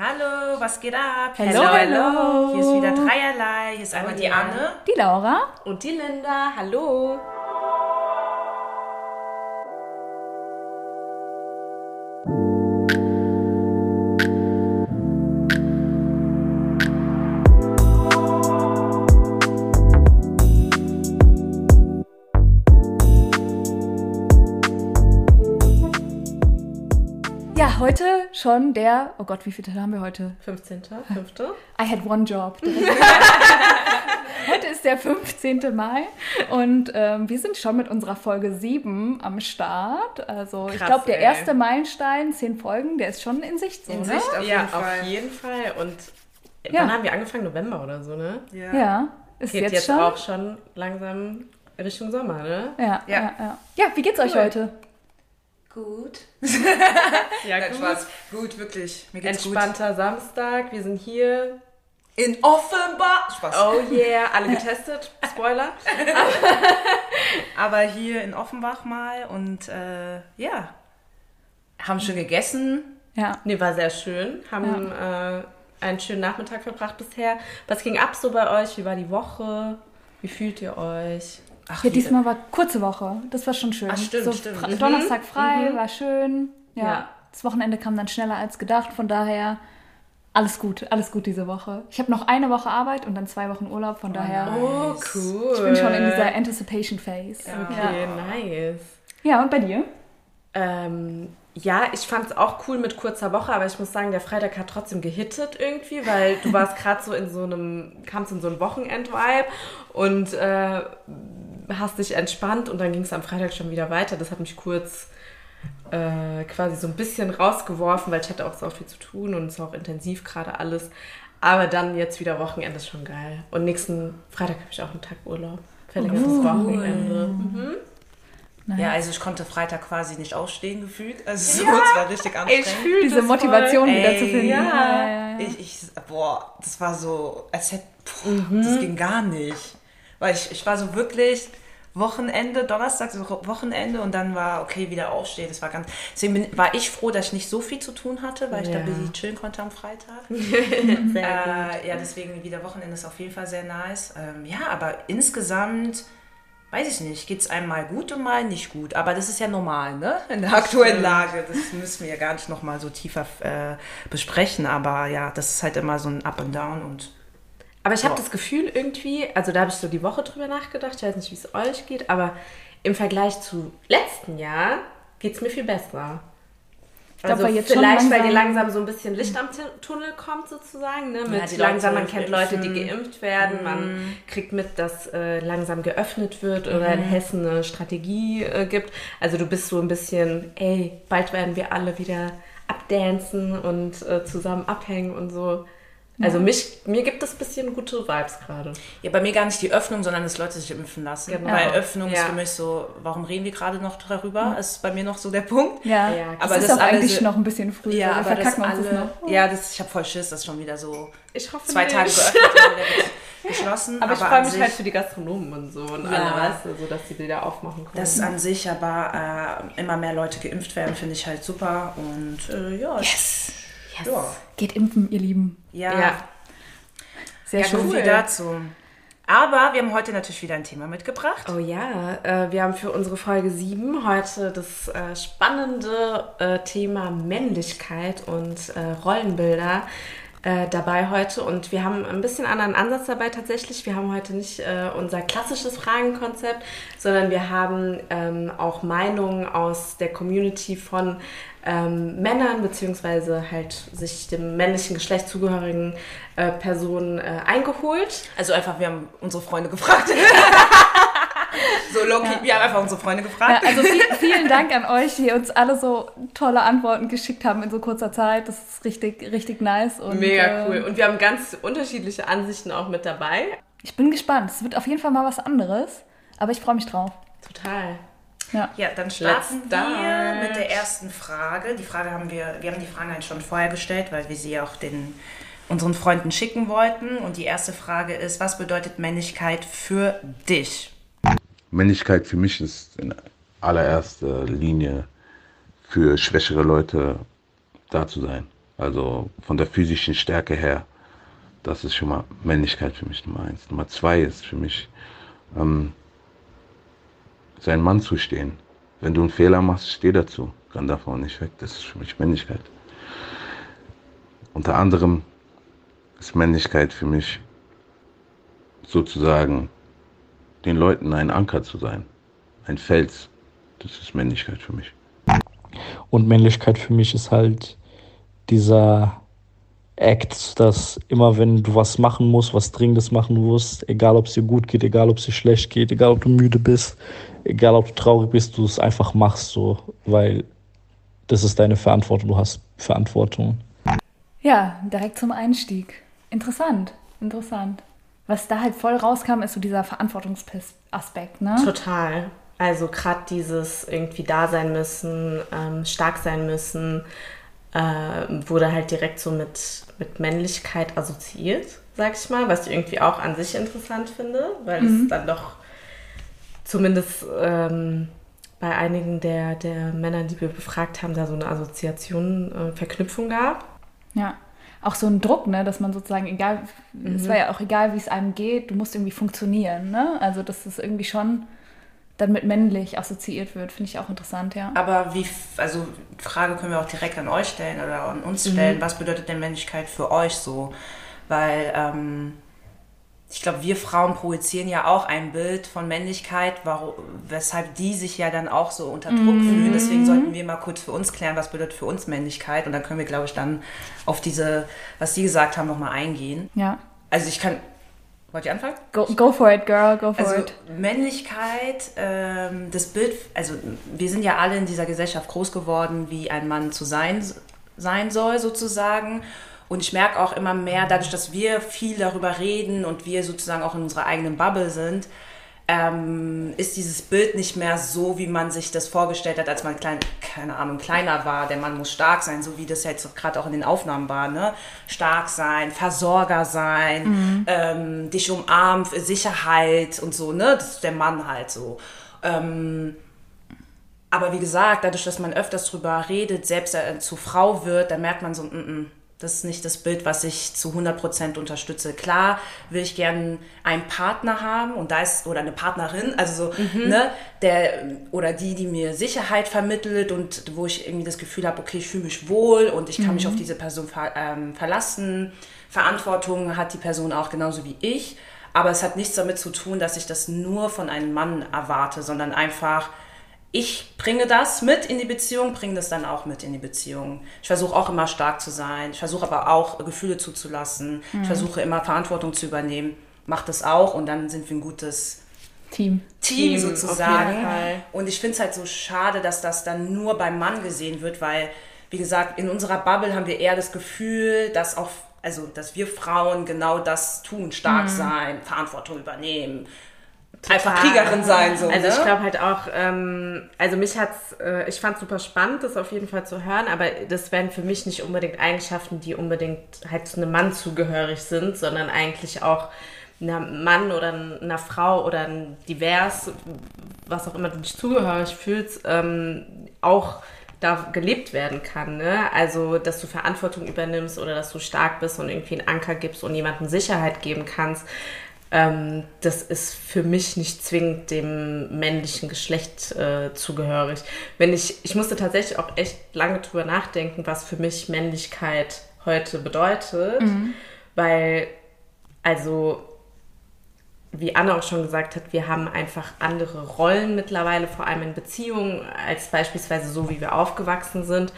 Hallo, was geht ab? Hello, hello. Hier ist wieder Dreierlei. Hier ist einmal die Anne. Die Laura. Und die Linda. Hallo. Schon der, oh Gott, wie viele Tage haben wir heute? 15. 5. I had one job. heute ist der 15. Mai und ähm, wir sind schon mit unserer Folge 7 am Start. Also ich Krass, glaube, der ey. erste Meilenstein, 10 Folgen, der ist schon in Sicht so, In ne? Sicht auf Ja, jeden Fall. auf jeden Fall. Und Ja. wann haben wir angefangen? November oder so, ne? Ja. Ja, ist Geht jetzt, jetzt, schon. auch schon langsam Richtung Sommer, ne? Ja, ja, Ja. ja, ja. wie geht's euch Cool. heute? Gut. Ja, Nein, Spaß. Gut, wirklich. Mir geht's Entspannter Samstag. Wir sind hier. gut. In Offenbach. Spaß. Oh yeah, alle getestet. Spoiler. Aber hier in Offenbach mal und äh, ja. Haben schon gegessen. Ja. Nee, war sehr schön. Haben äh, einen schönen Nachmittag verbracht bisher. Was ging ab so bei euch? Wie war die Woche? Wie fühlt ihr euch? Ach, Ja, diesmal war kurze Woche. Das war schon schön. Ach, stimmt, so stimmt. Fra- Mhm. Donnerstag frei, war schön. Ja. Ja. Das Wochenende kam dann schneller als gedacht. Von daher alles gut, alles gut diese Woche. Ich habe noch eine Woche Arbeit und dann zwei Wochen Urlaub. Von daher, Oh, cool. ich bin schon in dieser Anticipation Phase. Okay, nice. Ja, und bei dir? Ähm, ja, ich fand es auch cool mit kurzer Woche, aber ich muss sagen, der Freitag hat trotzdem gehittet irgendwie, weil du warst gerade so in so einem, kamst in so ein Wochenend-Vibe und äh, hast dich entspannt und dann ging es am Freitag schon wieder weiter. Das hat mich kurz äh, quasi so ein bisschen rausgeworfen, weil ich hatte auch so viel zu tun und es war auch intensiv gerade alles. Aber dann jetzt wieder Wochenende ist schon geil. Und nächsten Freitag habe ich auch einen Tag Urlaub. Verlängertes Oh, Wochenende. Ja, also ich konnte Freitag quasi nicht aufstehen gefühlt. Also so, es war richtig anstrengend. fühl Diese das Motivation voll. wieder Ey, zu finden. ja. ja, ja. Ich, ich, boah, das war so, als hätte, boah, das ging gar nicht. Weil ich, ich war so wirklich Wochenende, Donnerstag, so Wochenende und dann war, okay, wieder aufstehen. Das war ganz, deswegen bin, war ich froh, dass ich nicht so viel zu tun hatte, weil ich da Ja. busy chillen konnte am Freitag. Sehr gut. Äh, ja, deswegen wieder Wochenende ist auf jeden Fall sehr nice. Ähm, ja, aber insgesamt, weiß ich nicht, geht es einem mal gut und mal nicht gut. Aber das ist ja normal, ne? In der aktuellen Lage. Das müssen wir ja gar nicht nochmal so tiefer äh, besprechen. Aber ja, das ist halt immer so ein Up and Down und Aber ich habe das Gefühl irgendwie, also da habe ich so die Woche drüber nachgedacht, ich weiß nicht, wie es euch geht, aber im Vergleich zu letzten Jahr geht es mir viel besser. Glaub, also schon vielleicht, weil dir langsam- so ein bisschen Licht am Tunnel kommt sozusagen, ne? Mit die langsam, man kennt Leute, die geimpft werden, man kriegt mit, dass äh, langsam geöffnet wird oder in Hessen eine Strategie äh, gibt. Also du bist so ein bisschen, ey, bald werden wir alle wieder abdancen und äh, zusammen abhängen und so. Also mich, mir gibt es ein bisschen gute Vibes gerade. Ja, bei mir gar nicht die Öffnung, sondern dass Leute sich impfen lassen. Genau. Weil Öffnung ist Ja. für mich so, warum reden wir gerade noch darüber? Ist bei mir noch so der Punkt. Ja, Ja, aber aber es ist das auch eigentlich so- noch ein bisschen früh. Ja, aber das verkacken das alle, noch. ja, das, ich habe voll Schiss, dass schon wieder so Ich hoffe zwei nicht. Tage geöffnet und geschlossen. Aber ich an freue mich sich- halt für die Gastronomen und so und Ja. alle, weißt du, so dass die wieder aufmachen können. dass an sich aber äh, immer mehr Leute geimpft werden, finde ich halt super. Und äh, ja, Yes. ja. Geht impfen, ihr Lieben. Ja, ja. Sehr ja schön. viel dazu. Aber wir haben heute natürlich wieder ein Thema mitgebracht. Oh ja, äh, wir haben für unsere Folge 7 heute das äh, spannende äh, Thema Männlichkeit und Rollenbilder dabei heute. Und wir haben ein bisschen anderen Ansatz dabei tatsächlich. Wir haben heute nicht unser klassisches Fragenkonzept, sondern wir haben ähm, auch Meinungen aus der Community von ähm, Männern beziehungsweise halt sich dem männlichen Geschlecht zugehörigen äh, Personen äh, eingeholt. Also einfach, wir haben unsere Freunde gefragt. so Loki, wir haben einfach unsere Freunde Ja, gefragt. also viel, vielen Dank an euch, die uns alle so tolle Antworten geschickt haben in so kurzer Zeit. Das ist richtig, richtig nice. Und, Mega äh, cool. Und wir haben ganz unterschiedliche Ansichten auch mit dabei. Ich bin gespannt. Es wird auf jeden Fall mal was anderes, aber ich freue mich drauf. Total. Ja. Ja, dann starten Let's start. wir mit der ersten Frage. Die Frage haben wir, wir haben die Frage halt schon vorher gestellt, weil wir sie auch den unseren Freunden schicken wollten. Und die erste Frage ist, was bedeutet Männlichkeit für dich? Männlichkeit für mich ist in allererster Linie für schwächere Leute da zu sein. Also von der physischen Stärke her. Das ist schon mal Männlichkeit für mich Nummer eins. Nummer zwei ist für mich, ähm, sein Mann zu stehen. Wenn du einen Fehler machst, steh dazu. Kann davon nicht weg. Das ist für mich Männlichkeit. Unter anderem ist Männlichkeit für mich sozusagen den Leuten ein Anker zu sein. Ein Fels. Das ist Männlichkeit für mich. Und Männlichkeit für mich ist halt dieser Act, dass immer wenn du was machen musst, was Dringendes machen musst, egal ob es dir gut geht, egal ob es dir schlecht geht, egal ob du müde bist, egal ob du traurig bist, du es einfach machst so, weil das ist deine Verantwortung, du hast Verantwortung. Ja, direkt zum Einstieg. Interessant, interessant. Was da halt voll rauskam, ist so dieser Verantwortungsaspekt, ne? Total. Also gerade dieses irgendwie da sein müssen, ähm, stark sein müssen, äh, wurde halt direkt so mit, mit Männlichkeit assoziiert, sag ich mal, was ich irgendwie auch an sich interessant finde, weil mhm. es dann doch zumindest ähm, bei einigen der, der Männer, die wir befragt haben, da so eine Assoziation, äh, Verknüpfung gab. Ja. Auch so ein Druck, ne, dass man sozusagen, egal, mhm. es war ja auch egal, wie es einem geht, du musst irgendwie funktionieren, ne? Also das ist irgendwie schon dann mit männlich assoziiert wird, finde ich auch interessant, ja. Aber wie, also Frage können wir auch direkt an euch stellen oder an uns mhm. stellen, mhm. was bedeutet denn Männlichkeit für euch so? Weil ähm, ich glaube, wir Frauen projizieren ja auch ein Bild von Männlichkeit, warum, weshalb die sich ja dann auch so unter Druck mhm. fühlen. Deswegen sollten wir mal kurz für uns klären, was bedeutet für uns Männlichkeit. Und dann können wir, glaube ich, dann auf diese, was Sie gesagt haben, nochmal eingehen. Ja. Also ich kann, Wollt ihr anfangen? Go, go for it, girl, go for also, it. Männlichkeit, ähm, das Bild, also wir sind ja alle in dieser Gesellschaft groß geworden, wie ein Mann zu sein, sein soll, sozusagen. Und ich merke auch immer mehr, dadurch, dass wir viel darüber reden und wir sozusagen auch in unserer eigenen Bubble sind, ähm, ist dieses Bild nicht mehr so, wie man sich das vorgestellt hat, als man klein, keine Ahnung, kleiner war. Der Mann muss stark sein, so wie das jetzt gerade auch in den Aufnahmen war. Ne? Stark sein, Versorger sein, mhm. ähm, dich umarmen, Sicherheit und so. Ne? Das ist der Mann halt so. Ähm, aber wie gesagt, dadurch, dass man öfters drüber redet, selbst äh, zu Frau wird, dann merkt man so, mm -mm, das ist nicht das Bild, was ich zu 100% unterstütze. Klar will ich gerne einen Partner haben und da ist, oder eine Partnerin, also so, mhm. ne, der, oder die, die mir Sicherheit vermittelt und wo ich irgendwie das Gefühl habe, okay, ich fühle mich wohl und ich kann mhm. mich auf diese Person ver, ähm, verlassen. Verantwortung hat die Person auch genauso wie ich. Aber es hat nichts damit zu tun, dass ich das nur von einem Mann erwarte, sondern einfach, ich bringe das mit in die Beziehung, bringe das dann auch mit in die Beziehung. Ich versuche auch immer stark zu sein. Ich versuche aber auch Gefühle zuzulassen. Mhm. Ich versuche immer Verantwortung zu übernehmen. Mach das auch und dann sind wir ein gutes Team. Team, Team sozusagen. Und ich finde es halt so schade, dass das dann nur beim Mann gesehen wird, weil, wie gesagt, in unserer Bubble haben wir eher das Gefühl, dass auch also dass wir Frauen genau das tun, stark mhm. sein, Verantwortung übernehmen, Total. einfach Kriegerin sein. So, also ne? ich glaube halt auch, ähm, also mich hat's, äh, ich fand super spannend, das auf jeden Fall zu hören, aber das wären für mich nicht unbedingt Eigenschaften, die unbedingt halt zu einem Mann zugehörig sind, sondern eigentlich auch einem Mann oder einer Frau oder ein divers, was auch immer du dich zugehörig fühlst, ähm, auch da gelebt werden kann. Ne? Also, dass du Verantwortung übernimmst oder dass du stark bist und irgendwie einen Anker gibst und jemandem Sicherheit geben kannst ähm, das ist für mich nicht zwingend dem männlichen Geschlecht äh, zugehörig. Wenn ich, ich musste tatsächlich auch echt lange drüber nachdenken, was für mich Männlichkeit heute bedeutet, mhm. weil, also, wie Anna auch schon gesagt hat, wir haben einfach andere Rollen mittlerweile, vor allem in Beziehungen, als beispielsweise so, wie wir aufgewachsen sind.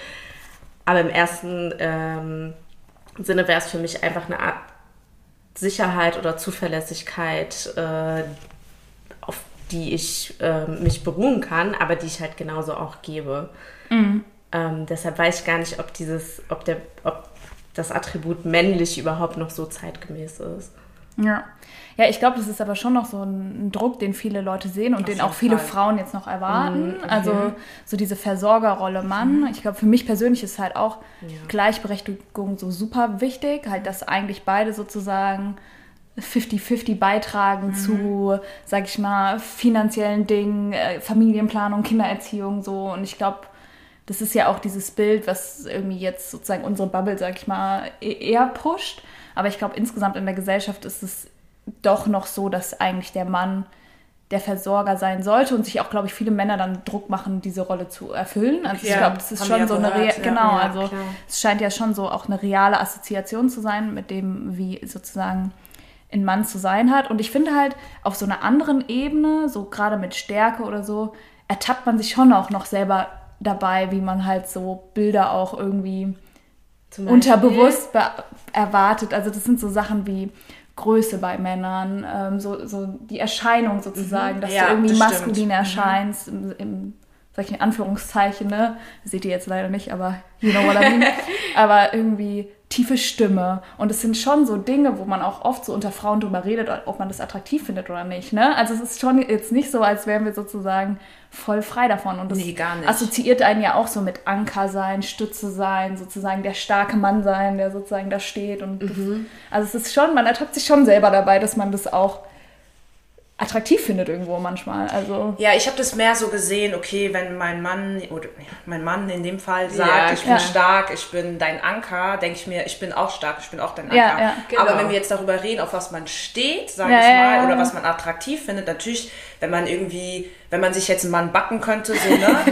Aber im ersten ähm, Sinne wäre es für mich einfach eine Art Sicherheit oder Zuverlässigkeit, äh, auf die ich äh, mich beruhen kann, aber die ich halt genauso auch gebe. Mhm. Ähm, deshalb weiß ich gar nicht, ob dieses, ob der, ob das Attribut männlich überhaupt noch so zeitgemäß ist. Ja. Ja, ich glaube, das ist aber schon noch so ein Druck, den viele Leute sehen und Auf den auch viele Fall. Frauen jetzt noch erwarten. Mhm, okay. Also so diese Versorgerrolle Mann. Mhm. Ich glaube, für mich persönlich ist halt auch ja. Gleichberechtigung so super wichtig, halt, dass eigentlich beide sozusagen 50-50 beitragen mhm. zu, sag ich mal, finanziellen Dingen, äh, Familienplanung, Kindererziehung so. Und ich glaube, das ist ja auch dieses Bild, was irgendwie jetzt sozusagen unsere Bubble, sag ich mal, e-, eher pusht. Aber ich glaube, insgesamt in der Gesellschaft ist es doch noch so, dass eigentlich der Mann der Versorger sein sollte und sich auch, glaube ich, viele Männer dann Druck machen, diese Rolle zu erfüllen. Also ja, ich glaube, das ist schon so eine, Re ja, genau, also klar. es scheint ja schon so auch eine reale Assoziation zu sein mit dem, wie sozusagen ein Mann zu sein hat. Und ich finde halt auf so einer anderen Ebene, so gerade mit Stärke oder so, ertappt man sich schon auch noch selber dabei, wie man halt so Bilder auch irgendwie unterbewusst erwartet. Also das sind so Sachen wie Größe bei Männern, ähm, so, so die Erscheinung sozusagen, mhm. dass ja, du irgendwie maskulin stimmt. Erscheinst, im, im sag ich in Anführungszeichen, ne? seht ihr jetzt leider nicht, aber you know what I mean. aber irgendwie tiefe Stimme. Und es sind schon so Dinge, wo man auch oft so unter Frauen drüber redet, ob man das attraktiv findet oder nicht. Ne? Also es ist schon jetzt nicht so, als wären wir sozusagen voll frei davon. Und das nee, assoziiert einen ja auch so mit Anker sein, Stütze sein, sozusagen der starke Mann sein, der sozusagen da steht. Und mhm. das, also es ist schon, man ertappt sich schon selber dabei, dass man das auch attraktiv findet irgendwo manchmal. Also ja, ich habe das mehr so gesehen, okay, wenn mein Mann oder mein Mann in dem Fall sagt, ja, ich bin ja. stark, ich bin dein Anker, denke ich mir, ich bin auch stark, ich bin auch dein Anker. Ja, genau. Aber wenn wir jetzt darüber reden, auf was man steht, sage ich mal, oder was man attraktiv findet, natürlich, wenn man irgendwie, wenn man sich jetzt einen Mann backen könnte, so ne,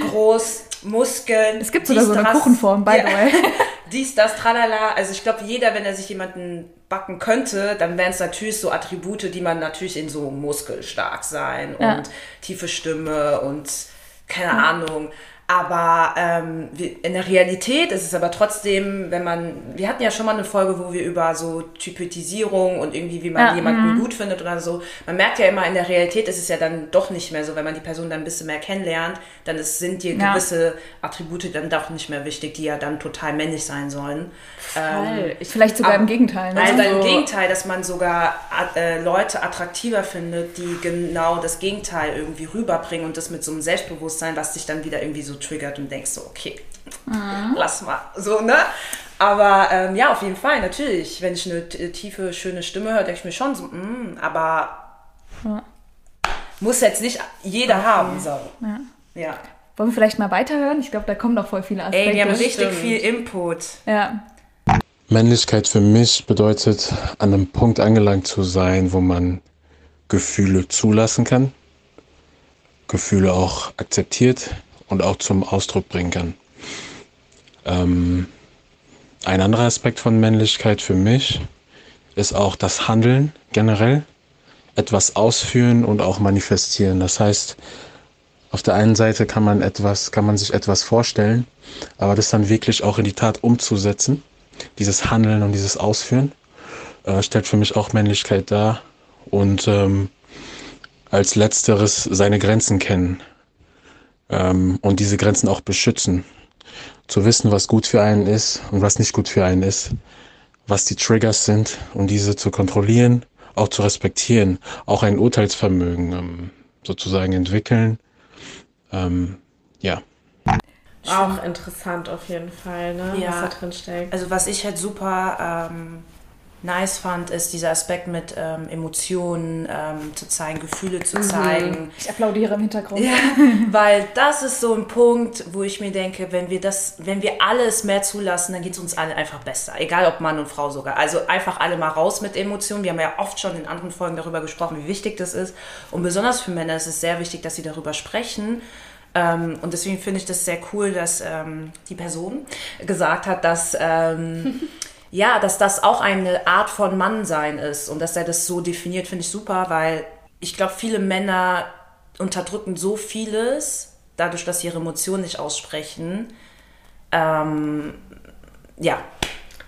groß, Muskeln. Es gibt sogar so eine Kuchenform, by the way. dies, das, tralala. Also ich glaube, jeder, wenn er sich jemanden backen könnte, dann wären es natürlich so Attribute, die man natürlich in so muskelstark sein ja. und tiefe Stimme und keine ja. Ahnung. Aber ähm, in der Realität ist es aber trotzdem, wenn man, wir hatten ja schon mal eine Folge, wo wir über so Typetisierung und irgendwie, wie man ja, jemanden mhm. gut findet oder so. Man merkt ja immer, in der Realität ist es ja dann doch nicht mehr so, wenn man die Person dann ein bisschen mehr kennenlernt, dann ist, sind dir ja. gewisse Attribute dann doch nicht mehr wichtig, die ja dann total männlich sein sollen. Ähm, Vielleicht sogar ab, im Gegenteil. Ne? Also im Gegenteil, dass man sogar äh, Leute attraktiver findet, die genau das Gegenteil irgendwie rüberbringen und das mit so einem Selbstbewusstsein, was dich dann wieder irgendwie so triggert und denkst so, okay, mhm. lass mal. So, ne? Aber ähm, ja, auf jeden Fall, natürlich. Wenn ich eine tiefe, schöne Stimme höre, denke ich mir schon so, mm, aber ja. muss jetzt nicht jeder okay. haben. So. Ja. ja. Wollen wir vielleicht mal weiterhören? Ich glaube, da kommen noch voll viele Aspekte. Ey, wir haben richtig Stimmt. viel Input. Ja. Männlichkeit für mich bedeutet, an einem Punkt angelangt zu sein, wo man Gefühle zulassen kann, Gefühle auch akzeptiert und auch zum Ausdruck bringen kann. Ähm, ein anderer Aspekt von Männlichkeit für mich ist auch das Handeln generell, etwas ausführen und auch manifestieren. Das heißt, auf der einen Seite kann man etwas, kann man sich etwas vorstellen, aber das dann wirklich auch in die Tat umzusetzen dieses Handeln und dieses Ausführen äh, stellt für mich auch Männlichkeit dar und ähm, als letzteres seine Grenzen kennen ähm, und diese Grenzen auch beschützen. Zu wissen, was gut für einen ist und was nicht gut für einen ist, was die Triggers sind und diese zu kontrollieren, auch zu respektieren, auch ein Urteilsvermögen ähm, sozusagen entwickeln. Ähm, ja. Auch interessant auf jeden Fall, ne? ja. was da drin steckt. Also was ich halt super ähm, nice fand, ist dieser Aspekt mit ähm, Emotionen ähm, zu zeigen, Gefühle zu mhm. zeigen. Ich applaudiere im Hintergrund. Ja, weil das ist so ein Punkt, wo ich mir denke, wenn wir das, wenn wir alles mehr zulassen, dann geht es uns allen einfach besser. Egal ob Mann und Frau sogar. Also einfach alle mal raus mit Emotionen. Wir haben ja oft schon in anderen Folgen darüber gesprochen, wie wichtig das ist. Und besonders für Männer ist es sehr wichtig, dass sie darüber sprechen ähm, und deswegen finde ich das sehr cool, dass ähm, die Person gesagt hat, dass, ähm, ja, dass das auch eine Art von Mannsein ist und dass er das so definiert, finde ich super, weil ich glaube, viele Männer unterdrücken so vieles, dadurch, dass sie ihre Emotionen nicht aussprechen. Ähm, ja,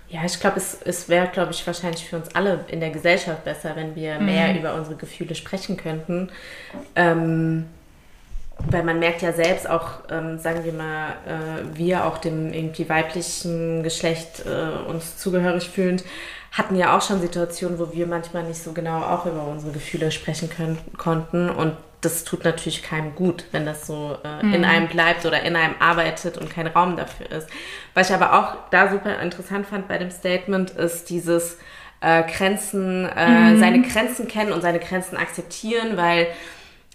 ja, ich glaube, es, es wäre, glaube ich, wahrscheinlich für uns alle in der Gesellschaft besser, wenn wir mhm. mehr über unsere Gefühle sprechen könnten. Ähm, weil man merkt ja selbst auch, ähm, sagen wir mal, äh, wir auch dem irgendwie weiblichen Geschlecht äh, uns zugehörig fühlend, hatten ja auch schon Situationen, wo wir manchmal nicht so genau auch über unsere Gefühle sprechen können, konnten. Und das tut natürlich keinem gut, wenn das so äh, mhm. in einem bleibt oder in einem arbeitet und kein Raum dafür ist. Was ich aber auch da super interessant fand bei dem Statement, ist dieses äh, Grenzen, äh, mhm. seine Grenzen kennen und seine Grenzen akzeptieren, weil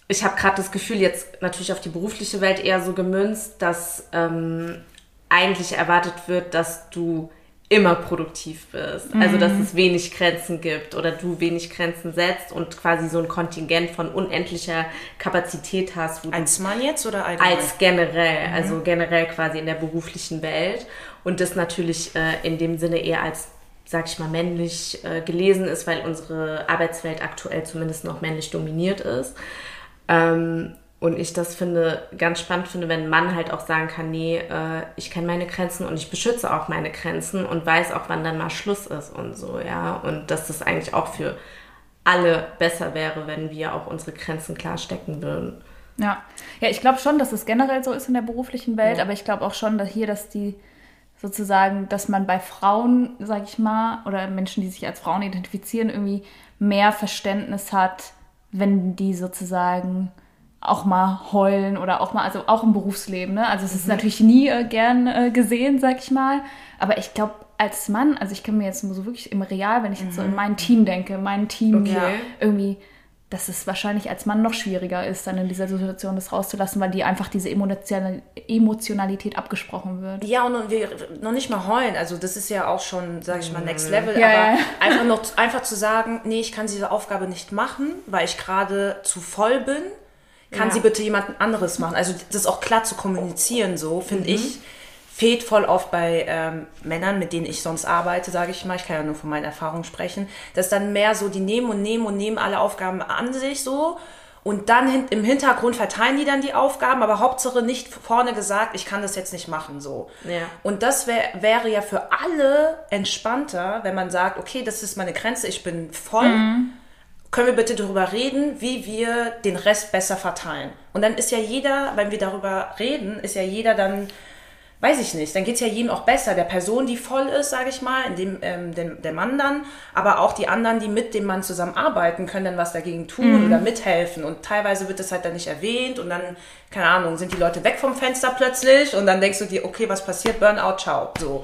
ich habe gerade das Gefühl, jetzt natürlich auf die berufliche Welt eher so gemünzt, dass ähm, eigentlich erwartet wird, dass du immer produktiv bist. Mhm. Also, dass mhm. es wenig Grenzen gibt oder du wenig Grenzen setzt und quasi so ein Kontingent von unendlicher Kapazität hast. als Mann jetzt oder allgemein? Als generell, mhm. also generell quasi in der beruflichen Welt. Und das natürlich äh, in dem Sinne eher als, sag ich mal, männlich äh, gelesen ist, weil unsere Arbeitswelt aktuell zumindest noch männlich dominiert ist. Ähm, und ich das finde, ganz spannend finde, wenn ein Mann halt auch sagen kann, nee, äh, ich kenne meine Grenzen und ich beschütze auch meine Grenzen und weiß auch, wann dann mal Schluss ist und so, ja. Und dass das eigentlich auch für alle besser wäre, wenn wir auch unsere Grenzen klar stecken würden. Ja, ja, ich glaube schon, dass es generell so ist in der beruflichen Welt, ja. aber ich glaube auch schon, dass hier, dass die sozusagen, dass man bei Frauen, sag ich mal, oder Menschen, die sich als Frauen identifizieren, irgendwie mehr Verständnis hat, wenn die sozusagen auch mal heulen oder auch mal, also auch im Berufsleben. Ne? Also es ist mhm. natürlich nie äh, gern äh, gesehen, sag ich mal. Aber ich glaube, als Mann, also ich kann mir jetzt nur so wirklich im Real, wenn ich jetzt so in mhm. mein Team denke, mein Team okay. irgendwie dass es wahrscheinlich als Mann noch schwieriger ist, dann in dieser Situation das rauszulassen, weil die einfach diese Emotionalität abgesprochen wird. Ja, und wir noch nicht mal heulen. Also das ist ja auch schon, sag ich mal, Next Level. Ja, aber ja. einfach noch einfach zu sagen, nee, ich kann diese Aufgabe nicht machen, weil ich gerade zu voll bin. Kann ja. sie bitte jemand anderes machen? Also das auch klar zu kommunizieren, so finde mhm. ich fehlt voll oft bei ähm, Männern, mit denen ich sonst arbeite, sage ich mal. Ich kann ja nur von meinen Erfahrungen sprechen. dass dann mehr so, die nehmen und nehmen und nehmen alle Aufgaben an sich so. Und dann im Hintergrund verteilen die dann die Aufgaben, aber Hauptsache nicht vorne gesagt, ich kann das jetzt nicht machen, so. Ja. Und das wär, wäre ja für alle entspannter, wenn man sagt, okay, das ist meine Grenze, ich bin voll. Mhm. Können wir bitte darüber reden, wie wir den Rest besser verteilen? Und dann ist ja jeder, wenn wir darüber reden, ist ja jeder dann weiß ich nicht, dann geht es ja jedem auch besser. Der Person, die voll ist, sage ich mal, in dem, ähm, dem, der Mann dann, aber auch die anderen, die mit dem Mann zusammenarbeiten, können dann was dagegen tun mhm. oder mithelfen. Und teilweise wird das halt dann nicht erwähnt und dann, keine Ahnung, sind die Leute weg vom Fenster plötzlich und dann denkst du dir, okay, was passiert? Burnout, ciao. So.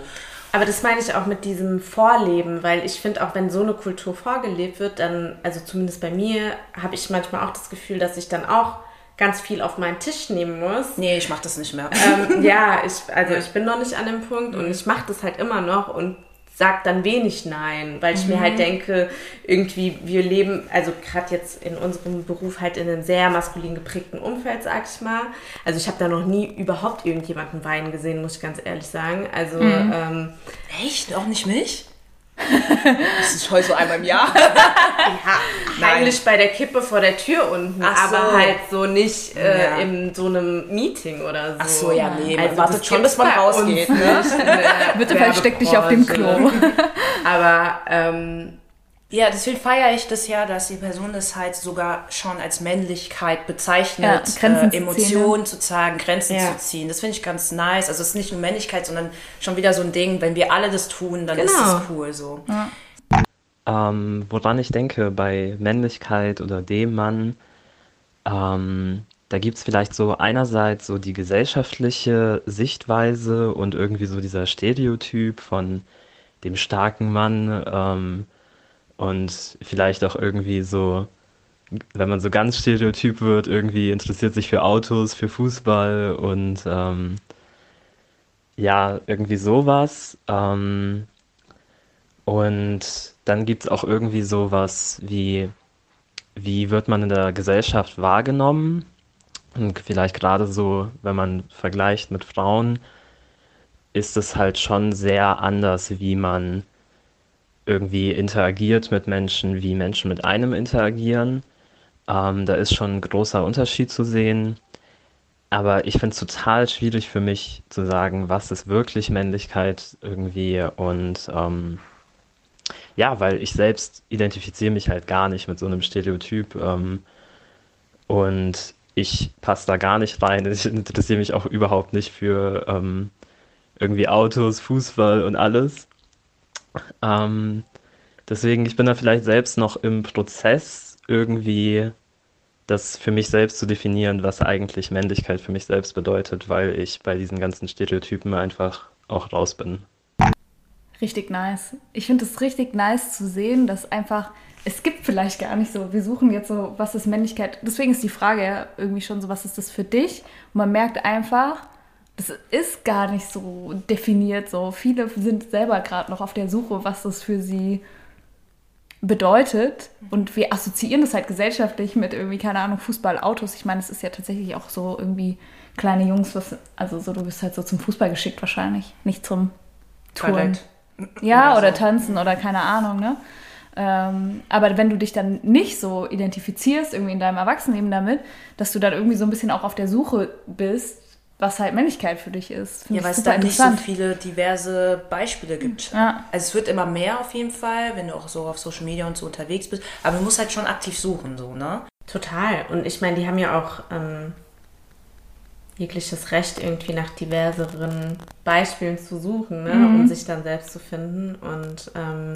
Aber das meine ich auch mit diesem Vorleben, weil ich finde, auch wenn so eine Kultur vorgelebt wird, dann, also zumindest bei mir, habe ich manchmal auch das Gefühl, dass ich dann auch ganz viel auf meinen Tisch nehmen muss. Nee, ich mache das nicht mehr. Ähm, ja, ich, also ich bin noch nicht an dem Punkt und ich mache das halt immer noch und sag dann wenig Nein, weil ich mhm. mir halt mhm. denke, irgendwie wir leben, also gerade jetzt in unserem Beruf halt in einem sehr maskulin geprägten Umfeld, sag ich mal. Also ich habe da noch nie überhaupt irgendjemanden weinen gesehen, muss ich ganz ehrlich sagen. Also mhm. ähm, echt, auch nicht mich? Das ist heute so einmal im Jahr. ja, heimlich bei der Kippe vor der Tür unten, so. aber halt so nicht äh, ja. in so einem Meeting oder so. Ach so, ja, nee, also wartet schon, bis man rausgeht. Ne? Bitte versteck dich auf dem Klo. aber ähm, ja, deswegen feiere ich das ja, dass die Person das halt sogar schon als Männlichkeit bezeichnet, ja, äh, Emotionen zu, zeigen, Grenzen ja. zu ziehen. Das finde ich ganz nice. Also es ist nicht nur Männlichkeit, sondern schon wieder so ein Ding, wenn wir alle das tun, dann genau. ist es cool so. Ja. Ähm, woran ich denke bei Männlichkeit oder dem Mann, ähm, da gibt es vielleicht so einerseits so die gesellschaftliche Sichtweise und irgendwie so dieser Stereotyp von dem starken Mann, ähm, und vielleicht auch irgendwie so, wenn man so ganz stereotyp wird, irgendwie interessiert sich für Autos, für Fußball und ähm, ja, irgendwie sowas. Ähm, und dann gibt es auch irgendwie sowas wie, wie wird man in der Gesellschaft wahrgenommen? Und vielleicht gerade so, wenn man vergleicht mit Frauen, ist es halt schon sehr anders, wie man irgendwie interagiert mit Menschen, wie Menschen mit einem interagieren. Ähm, da ist schon ein großer Unterschied zu sehen. Aber ich finde es total schwierig für mich zu sagen, was ist wirklich Männlichkeit irgendwie. Und ähm, ja, weil ich selbst identifiziere mich halt gar nicht mit so einem Stereotyp. Ähm, und ich passe da gar nicht rein. Ich interessiere mich auch überhaupt nicht für ähm, irgendwie Autos, Fußball und alles. Ähm, deswegen, ich bin da vielleicht selbst noch im Prozess, irgendwie das für mich selbst zu definieren, was eigentlich Männlichkeit für mich selbst bedeutet, weil ich bei diesen ganzen Stereotypen einfach auch raus bin. Richtig nice. Ich finde es richtig nice zu sehen, dass einfach es gibt vielleicht gar nicht so, wir suchen jetzt so, was ist Männlichkeit? Deswegen ist die Frage ja irgendwie schon so, was ist das für dich? Und man merkt einfach, das ist gar nicht so definiert so. Viele sind selber gerade noch auf der Suche, was das für sie bedeutet. Und wir assoziieren das halt gesellschaftlich mit irgendwie, keine Ahnung, Fußball, Autos. Ich meine, es ist ja tatsächlich auch so irgendwie kleine Jungs, was, also so, du bist halt so zum Fußball geschickt wahrscheinlich, nicht zum Touren. Ja, oder, tanzen oder keine Ahnung, ne? Ähm, aber wenn du dich dann nicht so identifizierst, irgendwie in deinem Erwachsenenleben damit, dass du dann irgendwie so ein bisschen auch auf der Suche bist, was halt Männlichkeit für dich ist. Ja, weil es da nicht so viele diverse Beispiele gibt. Ja. Also es wird immer mehr auf jeden Fall, wenn du auch so auf Social Media und so unterwegs bist. Aber du musst halt schon aktiv suchen, so, ne? Total. Und ich meine, die haben ja auch ähm, jegliches Recht, irgendwie nach diverseren Beispielen zu suchen, ne? Mhm. um sich dann selbst zu finden. Und ähm,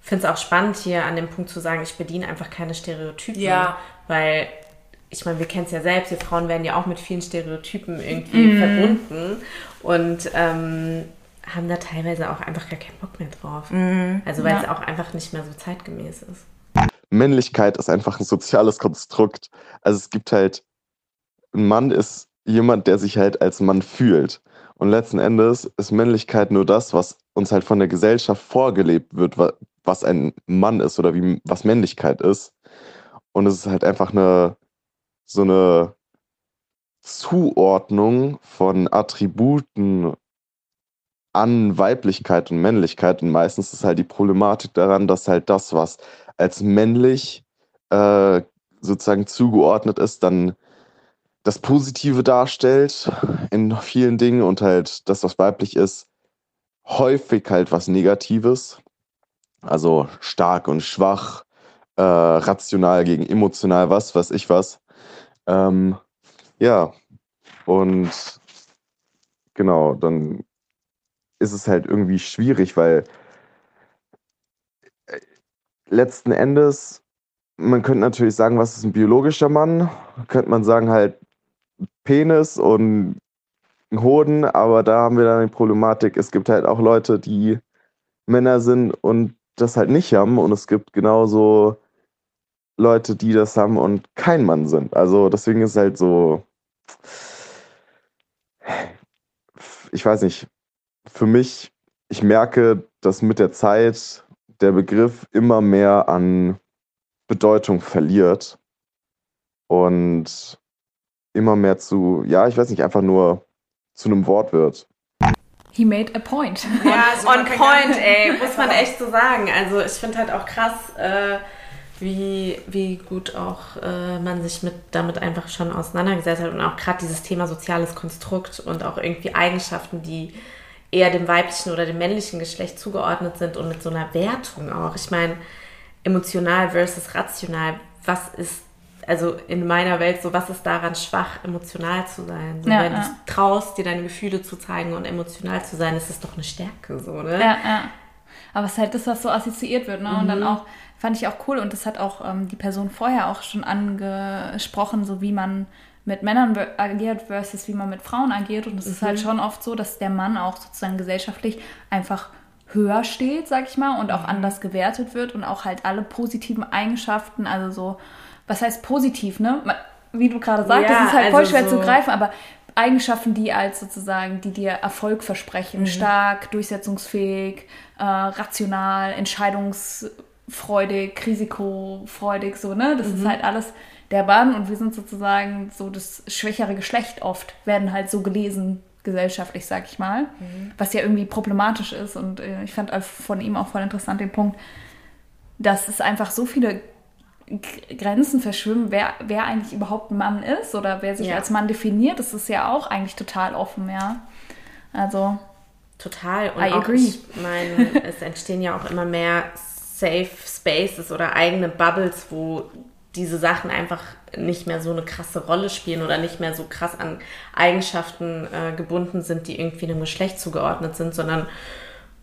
finde es auch spannend, hier an dem Punkt zu sagen, ich bediene einfach keine Stereotypen. Ja. Weil, ich meine, wir kennen es ja selbst, wir Frauen werden ja auch mit vielen Stereotypen irgendwie mm. verbunden und ähm, haben da teilweise auch einfach gar keinen Bock mehr drauf. Mm. Also, weil ja. es auch einfach nicht mehr so zeitgemäß ist. Männlichkeit ist einfach ein soziales Konstrukt. Also, es gibt halt, ein Mann ist jemand, der sich halt als Mann fühlt. Und letzten Endes ist Männlichkeit nur das, was uns halt von der Gesellschaft vorgelebt wird, was ein Mann ist oder wie, was Männlichkeit ist. Und es ist halt einfach eine, so eine Zuordnung von Attributen an Weiblichkeit und Männlichkeit. Und meistens ist halt die Problematik daran, dass halt das, was als männlich äh, sozusagen zugeordnet ist, dann das Positive darstellt in vielen Dingen und halt das, was weiblich ist, häufig halt was Negatives. Also stark und schwach, äh, rational gegen emotional, was weiß ich was. Ähm, ja, und genau, dann ist es halt irgendwie schwierig, weil äh, letzten Endes, man könnte natürlich sagen, was ist ein biologischer Mann? Könnte man sagen, halt Penis und Hoden, aber da haben wir dann die Problematik, es gibt halt auch Leute, die Männer sind und das halt nicht haben und es gibt genauso Leute, die das haben und kein Mann sind. Also deswegen ist es halt so, ich weiß nicht, für mich, ich merke, dass mit der Zeit der Begriff immer mehr an Bedeutung verliert und immer mehr zu, ja, ich weiß nicht, einfach nur zu einem Wort wird. He made a point. Ja, so on point, ey, muss man echt so sagen. Also ich finde halt auch krass, äh, wie, wie gut auch äh, man sich mit, damit einfach schon auseinandergesetzt hat und auch gerade dieses Thema soziales Konstrukt und auch irgendwie Eigenschaften, die eher dem weiblichen oder dem männlichen Geschlecht zugeordnet sind und mit so einer Wertung auch. Ich meine, emotional versus rational, was ist also in meiner Welt, so was ist daran schwach, emotional zu sein? So, ja, wenn ja. du traust, dir deine Gefühle zu zeigen und emotional zu sein, ist das doch eine Stärke, so, ne? Ja, ja. Aber es ist halt das, was so assoziiert wird, ne? Mhm. Und dann mhm. auch, fand ich auch cool und das hat auch ähm, die Person vorher auch schon angesprochen, so wie man mit Männern agiert versus wie man mit Frauen agiert. Und es mhm. ist halt mhm. schon oft so, dass der Mann auch sozusagen gesellschaftlich einfach höher steht, sag ich mal, und auch mhm. anders gewertet wird und auch halt alle positiven Eigenschaften, also so was heißt positiv, ne? Wie du gerade sagst, ja, das ist halt voll also schwer so zu greifen, aber Eigenschaften, die als sozusagen, die dir Erfolg versprechen, mhm. stark, durchsetzungsfähig, äh, rational, entscheidungsfreudig, risikofreudig, so, ne? Das mhm. ist halt alles der Bann und wir sind sozusagen so das schwächere Geschlecht oft, werden halt so gelesen gesellschaftlich, sag ich mal, mhm. was ja irgendwie problematisch ist und äh, ich fand von ihm auch voll interessant den Punkt, dass es einfach so viele Grenzen verschwimmen, wer, wer eigentlich überhaupt ein Mann ist oder wer sich ja. als Mann definiert. Das ist ja auch eigentlich total offen, ja. Also. Total. Und I auch, agree. ich meine, es entstehen ja auch immer mehr Safe Spaces oder eigene Bubbles, wo diese Sachen einfach nicht mehr so eine krasse Rolle spielen oder nicht mehr so krass an Eigenschaften äh, gebunden sind, die irgendwie einem Geschlecht zugeordnet sind, sondern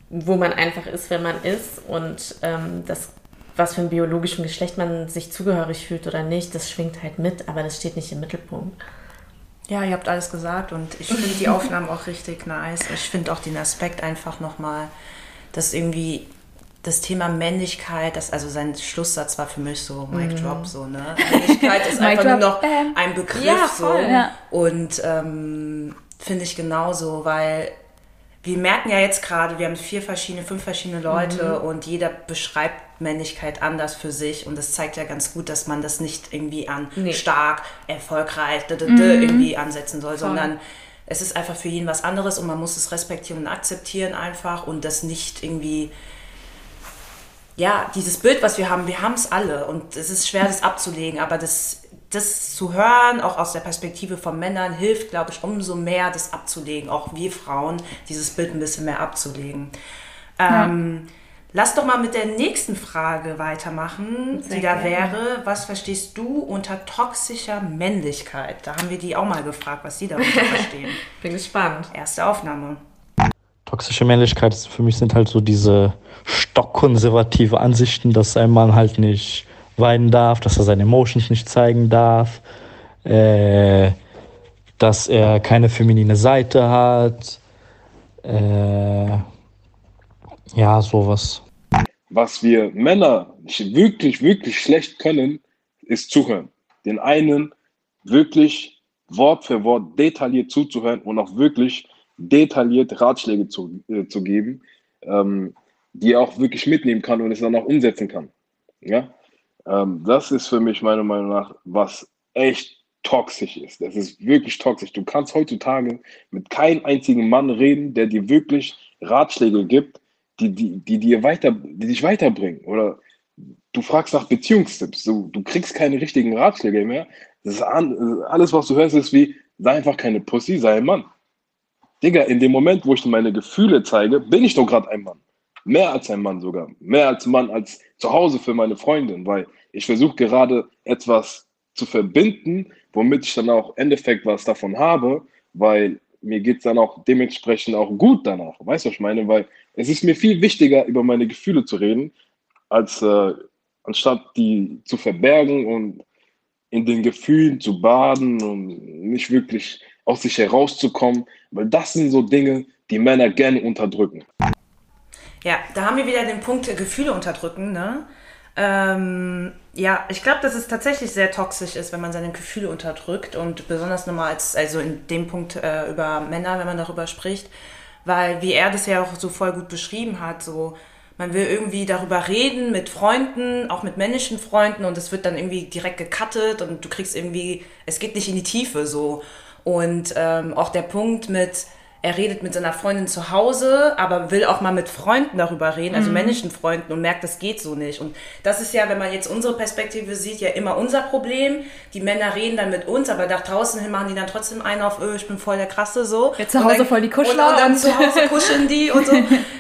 wo man einfach ist, wenn man ist. Und ähm, das was für ein biologischen Geschlecht man sich zugehörig fühlt oder nicht, das schwingt halt mit, aber das steht nicht im Mittelpunkt. Ja, ihr habt alles gesagt und ich finde die Aufnahmen auch richtig nice. Ich finde auch den Aspekt einfach nochmal, dass irgendwie das Thema Männlichkeit, das, also sein Schlusssatz war für mich so Mic mhm. Drop, so, ne? Männlichkeit ist einfach nur noch ein Begriff, ja, voll, so. Ja. Und ähm, finde ich genauso, weil wir merken ja jetzt gerade, wir haben vier verschiedene, fünf verschiedene Leute mhm. und jeder beschreibt Männlichkeit anders für sich und das zeigt ja ganz gut, dass man das nicht irgendwie an nee. stark, erfolgreich, mhm. irgendwie ansetzen soll, Voll. sondern es ist einfach für jeden was anderes und man muss es respektieren und akzeptieren einfach und das nicht irgendwie ja, dieses Bild, was wir haben, wir haben es alle und es ist schwer, das abzulegen, aber das, das zu hören, auch aus der Perspektive von Männern, hilft, glaube ich, umso mehr, das abzulegen, auch wir Frauen, dieses Bild ein bisschen mehr abzulegen. Ja. Ähm, lass doch mal mit der nächsten Frage weitermachen, Sehr die da gerne. wäre, was verstehst du unter toxischer Männlichkeit? Da haben wir die auch mal gefragt, was sie darunter verstehen. Bin gespannt. Erste Aufnahme. Toxische Männlichkeit für mich sind halt so diese stockkonservative Ansichten, dass ein Mann halt nicht weinen darf, dass er seine Emotions nicht zeigen darf, äh, dass er keine feminine Seite hat, äh, ja, sowas. Was wir Männer wirklich, wirklich schlecht können, ist zuhören. Den einen wirklich Wort für Wort detailliert zuzuhören und auch wirklich detailliert Ratschläge zu, äh, zu geben, ähm, die er auch wirklich mitnehmen kann und es dann auch umsetzen kann. Ja? Ähm, das ist für mich meiner Meinung nach, was echt toxisch ist. Das ist wirklich toxisch. Du kannst heutzutage mit keinem einzigen Mann reden, der dir wirklich Ratschläge gibt, die, die, die dir weiter, die dich weiterbringen. Oder du fragst nach Beziehungstipps. Du, du kriegst keine richtigen Ratschläge mehr. An, alles, was du hörst, ist wie, sei einfach keine Pussy, sei ein Mann. Digga, in dem Moment, wo ich meine Gefühle zeige, bin ich doch gerade ein Mann. Mehr als ein Mann sogar. Mehr als Mann als zu Hause für meine Freundin, weil ich versuche gerade etwas zu verbinden, womit ich dann auch im Endeffekt was davon habe, weil mir geht es dann auch dementsprechend auch gut danach. Weißt du, was ich meine? Weil es ist mir viel wichtiger, über meine Gefühle zu reden, als äh, anstatt die zu verbergen und in den Gefühlen zu baden und nicht wirklich aus sich herauszukommen, weil das sind so Dinge, die Männer gerne unterdrücken. Ja, da haben wir wieder den Punkt Gefühle unterdrücken, ne? Ähm, ja, ich glaube, dass es tatsächlich sehr toxisch ist, wenn man seine Gefühle unterdrückt und besonders nochmal als, also in dem Punkt äh, über Männer, wenn man darüber spricht, weil wie er das ja auch so voll gut beschrieben hat, so man will irgendwie darüber reden mit Freunden, auch mit männlichen Freunden und es wird dann irgendwie direkt gecuttet und du kriegst irgendwie, es geht nicht in die Tiefe so. Und ähm, auch der Punkt mit, er redet mit seiner Freundin zu Hause, aber will auch mal mit Freunden darüber reden, also mhm. männlichen Freunden und merkt, das geht so nicht. Und das ist ja, wenn man jetzt unsere Perspektive sieht, ja immer unser Problem. Die Männer reden dann mit uns, aber nach draußen hin machen die dann trotzdem einen auf, öh, ich bin voll der Krasse so. Ja, zu Hause dann, voll die Kuschler. Und, dann zu Hause kuscheln die und so.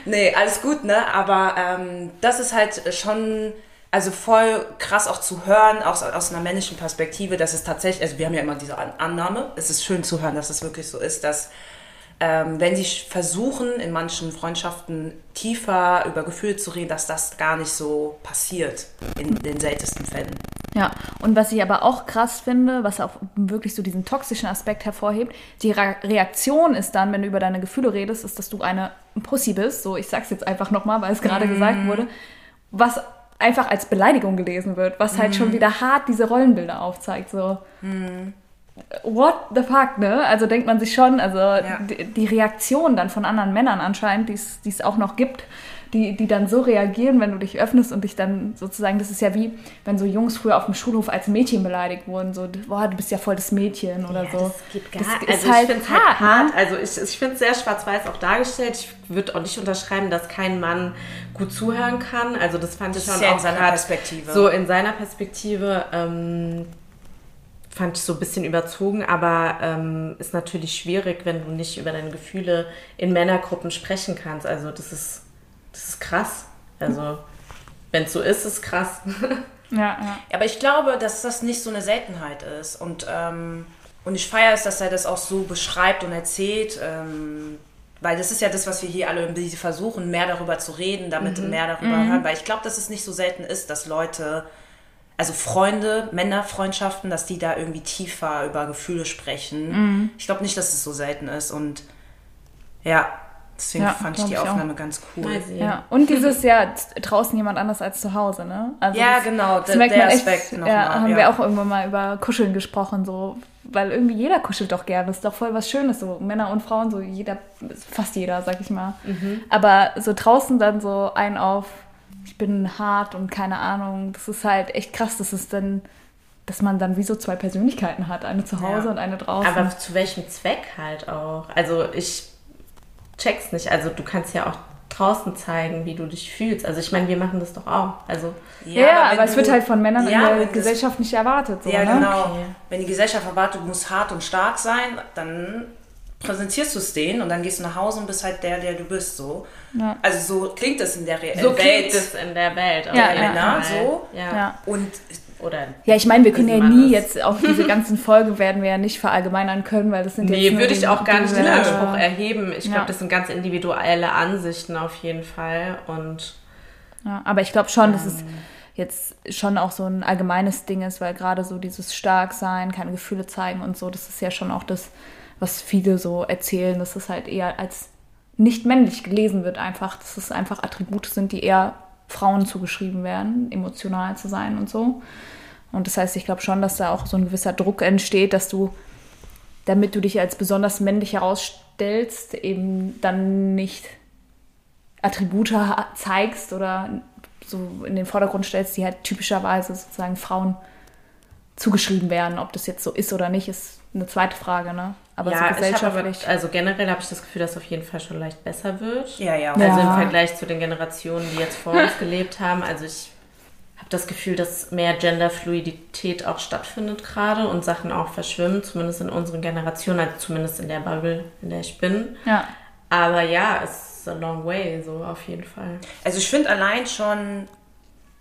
nee, alles gut, ne? Aber ähm, das ist halt schon also voll krass auch zu hören, auch aus einer männlichen Perspektive, dass es tatsächlich, also wir haben ja immer diese Annahme, es ist schön zu hören, dass es wirklich so ist, dass ähm, wenn sie versuchen, in manchen Freundschaften tiefer über Gefühle zu reden, dass das gar nicht so passiert, in den seltensten Fällen. Ja, und was ich aber auch krass finde, was auch wirklich so diesen toxischen Aspekt hervorhebt, die Reaktion ist dann, wenn du über deine Gefühle redest, ist, dass du eine Pussy bist, so ich sag's jetzt einfach nochmal, weil es gerade mm. gesagt wurde, was einfach als Beleidigung gelesen wird, was halt mm. schon mhm. wieder hart diese Rollenbilder aufzeigt, so. Mm what the fuck, ne? Also denkt man sich schon, also ja. die, die, Reaktion dann von anderen Männern anscheinend, die es auch noch gibt, die, die dann so reagieren, wenn du dich öffnest und dich dann sozusagen, das ist ja wie, wenn so Jungs früher auf dem Schulhof als Mädchen beleidigt wurden, so, boah, du bist ja voll das Mädchen oder ja, so. Das geht gar nicht. Also halt ich finde es halt hart. Also ich, ich finde es sehr schwarz-weiß auch dargestellt. Ich würde auch nicht unterschreiben, dass kein Mann gut zuhören kann. Also das fand das ich schon ja auch in seiner Perspektive. So in seiner Perspektive. Ähm, fand ich so ein bisschen überzogen, aber ähm, ist natürlich schwierig, wenn du nicht über deine Gefühle in Männergruppen sprechen kannst. Also das ist, das ist krass. Also wenn es so ist, ist krass. ja, ja. Aber ich glaube, dass das nicht so eine Seltenheit ist. Und, ähm, und ich feiere es, dass er das auch so beschreibt und erzählt. Ähm, weil das ist ja das, was wir hier alle versuchen, mehr darüber zu reden, damit mhm. mehr darüber mhm. hören. Weil ich glaube, dass es nicht so selten ist, dass Leute also Freunde, Männerfreundschaften, dass die da irgendwie tiefer über Gefühle sprechen. Mhm. Ich glaube nicht, dass es so selten ist. Und ja, Deswegen ja, fand ich die ich Aufnahme auch. ganz cool. Ja. Und dieses ja draußen jemand anders als zu Hause, ne? Also ja, das, genau, das merkt der man Aspekt echt, ja, Haben ja. wir auch irgendwann mal über Kuscheln gesprochen, so, weil irgendwie jeder kuschelt doch gerne. Das ist doch voll was Schönes, so Männer und Frauen, so jeder, fast jeder, sag ich mal. Mhm. Aber so draußen dann so ein auf, ich bin hart und keine Ahnung, das ist halt echt krass, dass es dann dass man dann wie so zwei Persönlichkeiten hat, eine zu Hause ja. und eine draußen. Aber zu welchem Zweck halt auch? Also ich check's nicht. Also du kannst ja auch draußen zeigen, wie du dich fühlst. Also ich meine, wir machen das doch auch. Also ja, ja aber, aber es wird halt von Männern ja, in der Gesellschaft nicht erwartet. So, ja, ne? genau. Okay. Wenn die Gesellschaft erwartet, du musst hart und stark sein, dann präsentierst du es denen und dann gehst du nach Hause und bist halt der, der du bist. So. Ja. Also so klingt es in der Re so Welt. So klingt es in der Welt. Ja, ja, ja. so. Ja. Und oder ja, ich meine, wir können ja nie jetzt auf diese ganzen Folgen werden wir ja nicht verallgemeinern können, weil das sind nee, würde ich auch gar nicht den Anspruch erheben. Ich glaube, ja. das sind ganz individuelle Ansichten auf jeden Fall und ja, aber ich glaube schon, ähm, dass es ähm. jetzt schon auch so ein allgemeines Ding ist, weil gerade so dieses Starksein, keine Gefühle zeigen und so, das ist ja schon auch das, was viele so erzählen, dass es halt eher als nicht männlich gelesen wird einfach, dass es einfach Attribute sind, die eher Frauen zugeschrieben werden, emotional zu sein und so. Und das heißt, ich glaube schon, dass da auch so ein gewisser Druck entsteht, dass du, damit du dich als besonders männlich herausstellst, eben dann nicht Attribute zeigst oder so in den Vordergrund stellst, die halt typischerweise sozusagen Frauen zugeschrieben werden. Ob das jetzt so ist oder nicht, ist eine zweite Frage, ne? Aber ja, so gesellschaftlich. Aber, also generell habe ich das Gefühl, dass es auf jeden Fall schon leicht besser wird. Ja, ja. Also ja. im Vergleich zu den Generationen, die jetzt vor uns gelebt haben. Also ich habe das Gefühl, dass mehr Genderfluidität auch stattfindet gerade und Sachen auch verschwimmen, zumindest in unseren Generationen, also zumindest in der Bubble, in der ich bin. Ja. Aber ja, es ist a long way, so auf jeden Fall. Also ich finde allein schon,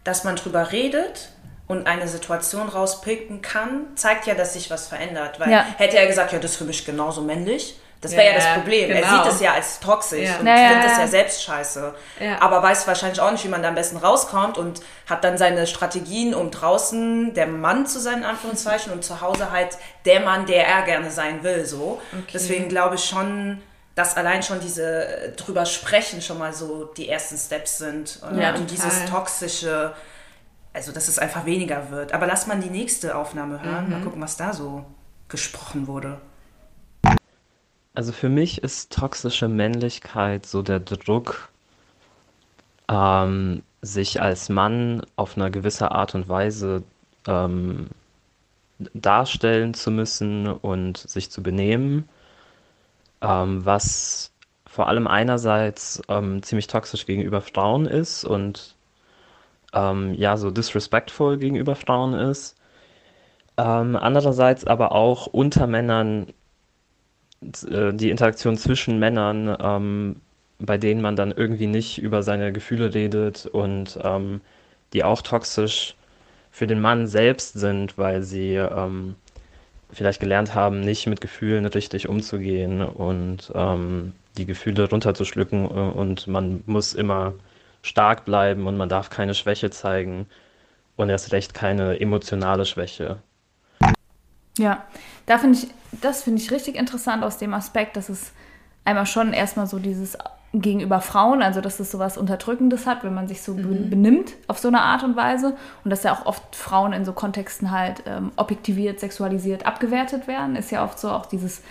dass man drüber redet und eine Situation rauspicken kann, zeigt ja, dass sich was verändert. Weil ja. hätte er gesagt, ja, das ist für mich genauso männlich, das wäre ja, ja, das Problem. Genau. Er sieht es ja als toxisch ja. und ja, findet es ja selbst scheiße. Aber weiß wahrscheinlich auch nicht, wie man da am besten rauskommt und hat dann seine Strategien, um draußen der Mann zu sein, in Anführungszeichen, und zu Hause halt der Mann, der er gerne sein will. So. Okay. Deswegen glaube ich schon, dass allein schon diese drüber sprechen schon mal so die ersten Steps sind. Ja, und dieses toxische also dass es einfach weniger wird. Aber lass mal die nächste Aufnahme hören, mhm. mal gucken, was da so gesprochen wurde. Also für mich ist toxische Männlichkeit so der Druck, ähm, sich als Mann auf eine gewisse Art und Weise ähm, darstellen zu müssen und sich zu benehmen, ähm, was vor allem einerseits ähm, ziemlich toxisch gegenüber Frauen ist und ähm, ja so disrespectful gegenüber Frauen ist. Ähm, andererseits aber auch unter Männern äh, die Interaktion zwischen Männern, ähm, bei denen man dann irgendwie nicht über seine Gefühle redet und ähm, die auch toxisch für den Mann selbst sind, weil sie ähm, vielleicht gelernt haben, nicht mit Gefühlen richtig umzugehen und ähm, die Gefühle runterzuschlucken äh, und man muss immer stark bleiben und man darf keine Schwäche zeigen und erst recht keine emotionale Schwäche. Ja, da finde ich, das finde ich richtig interessant aus dem Aspekt, dass es einmal schon erstmal so dieses gegenüber Frauen, also dass es sowas Unterdrückendes hat, wenn man sich so mhm. benimmt auf so eine Art und Weise und dass ja auch oft Frauen in so Kontexten halt ähm, objektiviert, sexualisiert, abgewertet werden, ist ja oft so auch dieses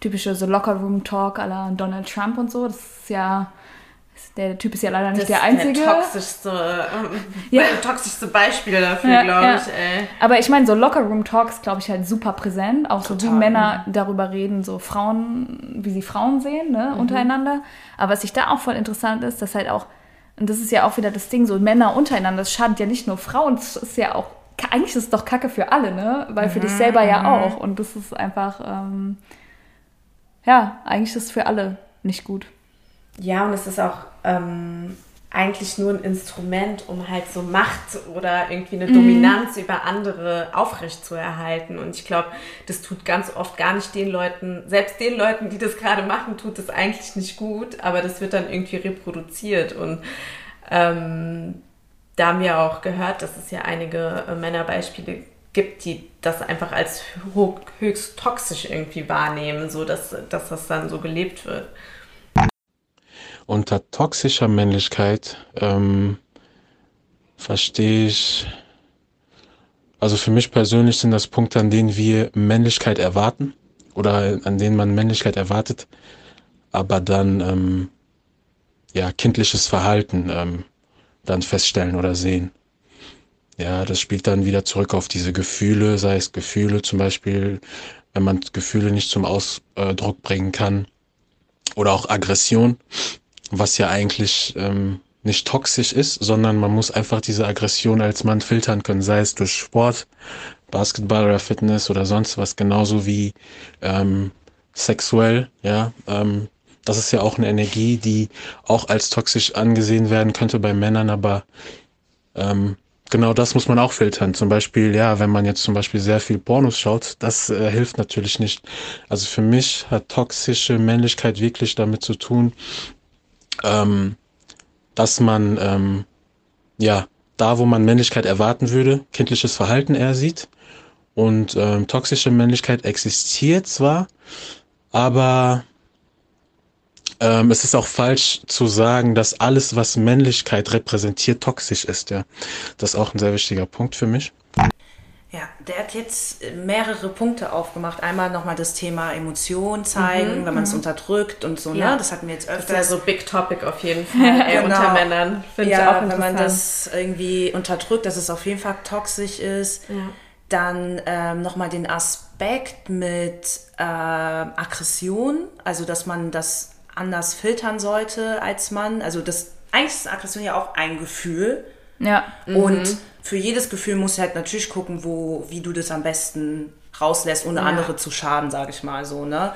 typische so Locker Room Talk à la Donald Trump und so, das ist ja der Typ ist ja leider nicht das der einzige. Das toxischste, äh, ja. toxischste Beispiel dafür, ja, glaube ja. ich. Ey. Aber ich meine, so Lockerroom-Talks, glaube ich, halt super präsent. Auch Total. so wie Männer darüber reden, so Frauen, wie sie Frauen sehen, ne, mhm. untereinander. Aber was ich da auch voll interessant ist, dass halt auch, und das ist ja auch wieder das Ding, so Männer untereinander, das schadet ja nicht nur Frauen, das ist ja auch, eigentlich ist es doch Kacke für alle, ne? Weil für mhm. dich selber ja mhm. auch. Und das ist einfach, ähm, ja, eigentlich ist es für alle nicht gut. Ja, und es ist auch ähm, eigentlich nur ein Instrument, um halt so Macht oder irgendwie eine mhm. Dominanz über andere aufrechtzuerhalten. Und ich glaube, das tut ganz oft gar nicht den Leuten, selbst den Leuten, die das gerade machen, tut das eigentlich nicht gut, aber das wird dann irgendwie reproduziert. Und ähm, da haben wir auch gehört, dass es ja einige äh, Männerbeispiele gibt, die das einfach als höchst toxisch irgendwie wahrnehmen, so dass, dass das dann so gelebt wird. Unter toxischer Männlichkeit ähm, verstehe ich, also für mich persönlich sind das Punkte, an denen wir Männlichkeit erwarten oder an denen man Männlichkeit erwartet, aber dann ähm, ja kindliches Verhalten ähm, dann feststellen oder sehen. Ja, das spielt dann wieder zurück auf diese Gefühle, sei es Gefühle zum Beispiel, wenn man Gefühle nicht zum Ausdruck bringen kann. Oder auch Aggression, was ja eigentlich ähm, nicht toxisch ist, sondern man muss einfach diese Aggression als Mann filtern können, sei es durch Sport, Basketball oder Fitness oder sonst was, genauso wie ähm, sexuell, ja. Ähm, das ist ja auch eine Energie, die auch als toxisch angesehen werden könnte bei Männern, aber ähm, genau das muss man auch filtern. Zum Beispiel, ja, wenn man jetzt zum Beispiel sehr viel Pornos schaut, das äh, hilft natürlich nicht. Also für mich hat toxische Männlichkeit wirklich damit zu tun, ähm, dass man, ähm, ja, da, wo man Männlichkeit erwarten würde, kindliches Verhalten eher sieht. Und ähm, toxische Männlichkeit existiert zwar, aber ähm, es ist auch falsch zu sagen, dass alles, was Männlichkeit repräsentiert, toxisch ist. Ja, das ist auch ein sehr wichtiger Punkt für mich. Ja, der hat jetzt mehrere Punkte aufgemacht. Einmal nochmal das Thema Emotionen zeigen, mhm, wenn man es mhm. unterdrückt und so. Ja. Ne? Das hatten wir jetzt öfters. Das ist ja so Big Topic auf jeden Fall genau. unter Männern. Finde ja, wenn man das irgendwie unterdrückt, dass es auf jeden Fall toxisch ist. Ja. Dann ähm, nochmal den Aspekt mit äh, Aggression, also dass man das anders filtern sollte als Mann. Also das eigentlich ist Aggression ja auch ein Gefühl. Ja. Und mhm. Für jedes Gefühl musst du halt natürlich gucken, wo, wie du das am besten rauslässt, ohne ja. andere zu schaden, sage ich mal so, ne?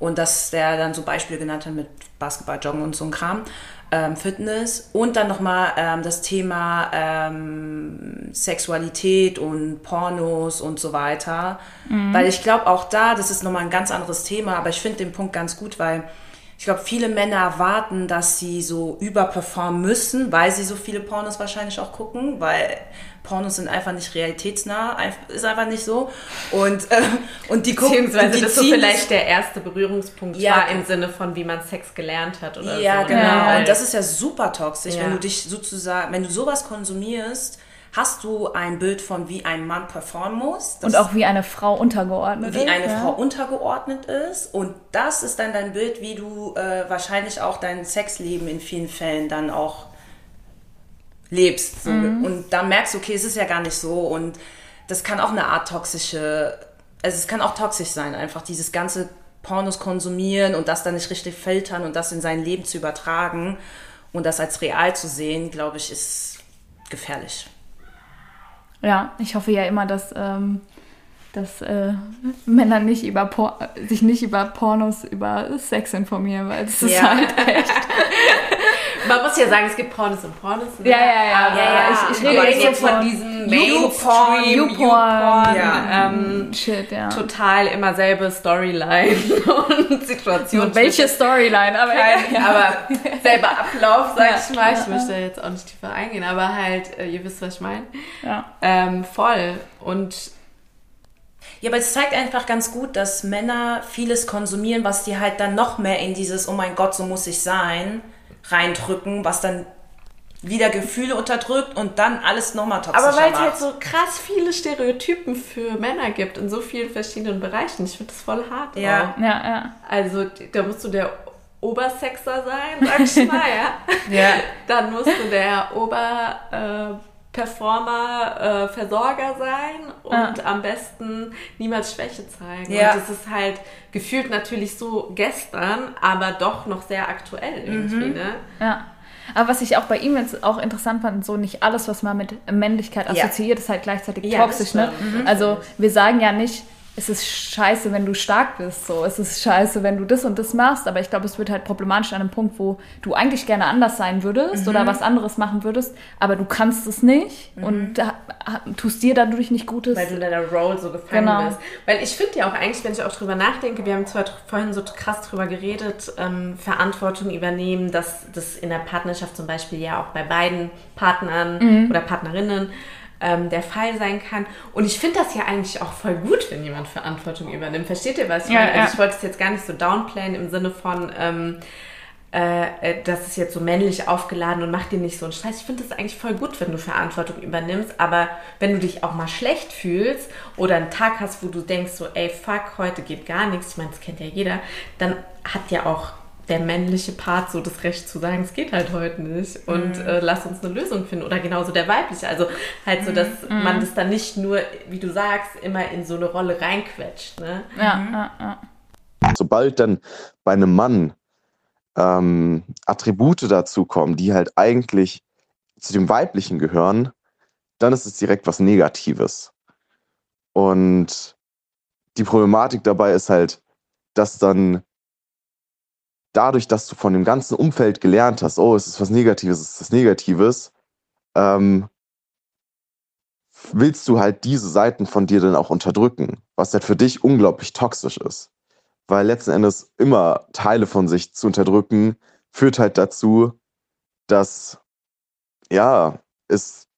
Und dass der dann so Beispiele genannt hat mit Basketball, Joggen und so ein Kram, ähm, Fitness. Und dann nochmal ähm, das Thema ähm, Sexualität und Pornos und so weiter. Mhm. Weil ich glaube auch da, das ist nochmal ein ganz anderes Thema, aber ich finde den Punkt ganz gut, weil ich glaube, viele Männer erwarten, dass sie so überperformen müssen, weil sie so viele Pornos wahrscheinlich auch gucken, weil Pornos sind einfach nicht realitätsnah, ist einfach nicht so. Und, äh, und die gucken. Beziehungsweise die das so vielleicht der erste Berührungspunkt ja. war im Sinne von, wie man Sex gelernt hat oder ja, so. Genau. Ja, genau. Und das ist ja super toxisch, ja. wenn du dich sozusagen, wenn du sowas konsumierst, hast du ein Bild von, wie ein Mann performen muss. und auch wie eine Frau untergeordnet wie ist. Wie eine ja. Frau untergeordnet ist. Und das ist dann dein Bild, wie du äh, wahrscheinlich auch dein Sexleben in vielen Fällen dann auch lebst. So. Mhm. Und da merkst du, okay, es ist ja gar nicht so. Und das kann auch eine Art toxische, also es kann auch toxisch sein, einfach dieses ganze Pornos konsumieren und das dann nicht richtig filtern und das in sein Leben zu übertragen und das als real zu sehen, glaube ich, ist gefährlich. Ja, ich hoffe ja immer, dass, ähm, dass äh, Männer nicht über Por sich nicht über Pornos über Sex informieren, weil es ist halt echt. Man muss ja sagen, es gibt Pornos und Pornos. Ne? Ja, ja, ja. Aber ja, ja. Ich, ich rede jetzt von, von diesem Mainstream, YouPorn, ja. ähm, Shit, ja. Total immer selbe Storyline und Situation. Und welche Storyline? Aber, Kein, ja. aber selber Ablauf, sag ich mal. Ich möchte jetzt auch nicht tiefer eingehen, aber halt, äh, ihr wisst, was ich meine. Ja. Ähm, voll. Und ja, aber es zeigt einfach ganz gut, dass Männer vieles konsumieren, was die halt dann noch mehr in dieses, oh mein Gott, so muss ich sein, reindrücken, was dann wieder Gefühle unterdrückt und dann alles nochmal toxischer Aber weil es halt so krass viele Stereotypen für Männer gibt in so vielen verschiedenen Bereichen. Ich finde das voll hart. Ja, auch. ja, ja. Also da musst du der Obersexer sein, sag ich mal, ja. ja. Dann musst du der Ober... Äh, Performer, äh, Versorger sein und ja. am besten niemals Schwäche zeigen. Ja. Und das ist halt gefühlt natürlich so gestern, aber doch noch sehr aktuell irgendwie, mhm. ne? Ja. Aber was ich auch bei ihm jetzt auch interessant fand, so nicht alles, was man mit Männlichkeit assoziiert, ja. ist halt gleichzeitig toxisch, ne? Mhm. Also wir sagen ja nicht, es ist scheiße, wenn du stark bist, so. Es ist scheiße, wenn du das und das machst, aber ich glaube, es wird halt problematisch an einem Punkt, wo du eigentlich gerne anders sein würdest mhm. oder was anderes machen würdest, aber du kannst es nicht mhm. und tust dir dadurch nicht Gutes. Weil du in deiner Rolle so gefangen genau. bist. Weil ich finde ja auch eigentlich, wenn ich auch drüber nachdenke, wir haben zwar vorhin so krass drüber geredet, ähm, Verantwortung übernehmen, dass das in der Partnerschaft zum Beispiel ja auch bei beiden Partnern mhm. oder Partnerinnen ähm, der Fall sein kann. Und ich finde das ja eigentlich auch voll gut, wenn jemand Verantwortung übernimmt. Versteht ihr was? Ich, ja, meine? Also ich wollte es jetzt gar nicht so downplayen im Sinne von, ähm, äh, äh, das ist jetzt so männlich aufgeladen und mach dir nicht so einen Stress. Ich finde das eigentlich voll gut, wenn du Verantwortung übernimmst, aber wenn du dich auch mal schlecht fühlst oder einen Tag hast, wo du denkst so, ey, fuck, heute geht gar nichts, ich meine, das kennt ja jeder, dann hat ja auch der männliche Part so das Recht zu sagen, es geht halt heute nicht und mhm. äh, lass uns eine Lösung finden oder genauso der weibliche, also halt so, dass mhm. man das dann nicht nur, wie du sagst, immer in so eine Rolle reinquetscht. Ne? Ja, mhm. ja, ja. Sobald dann bei einem Mann ähm, Attribute dazukommen, die halt eigentlich zu dem Weiblichen gehören, dann ist es direkt was Negatives. Und die Problematik dabei ist halt, dass dann dadurch, dass du von dem ganzen Umfeld gelernt hast, oh, es ist was Negatives, es ist was Negatives, ähm, willst du halt diese Seiten von dir dann auch unterdrücken, was halt für dich unglaublich toxisch ist weil letzten Endes immer Teile von sich zu unterdrücken, führt halt dazu, dass ja, es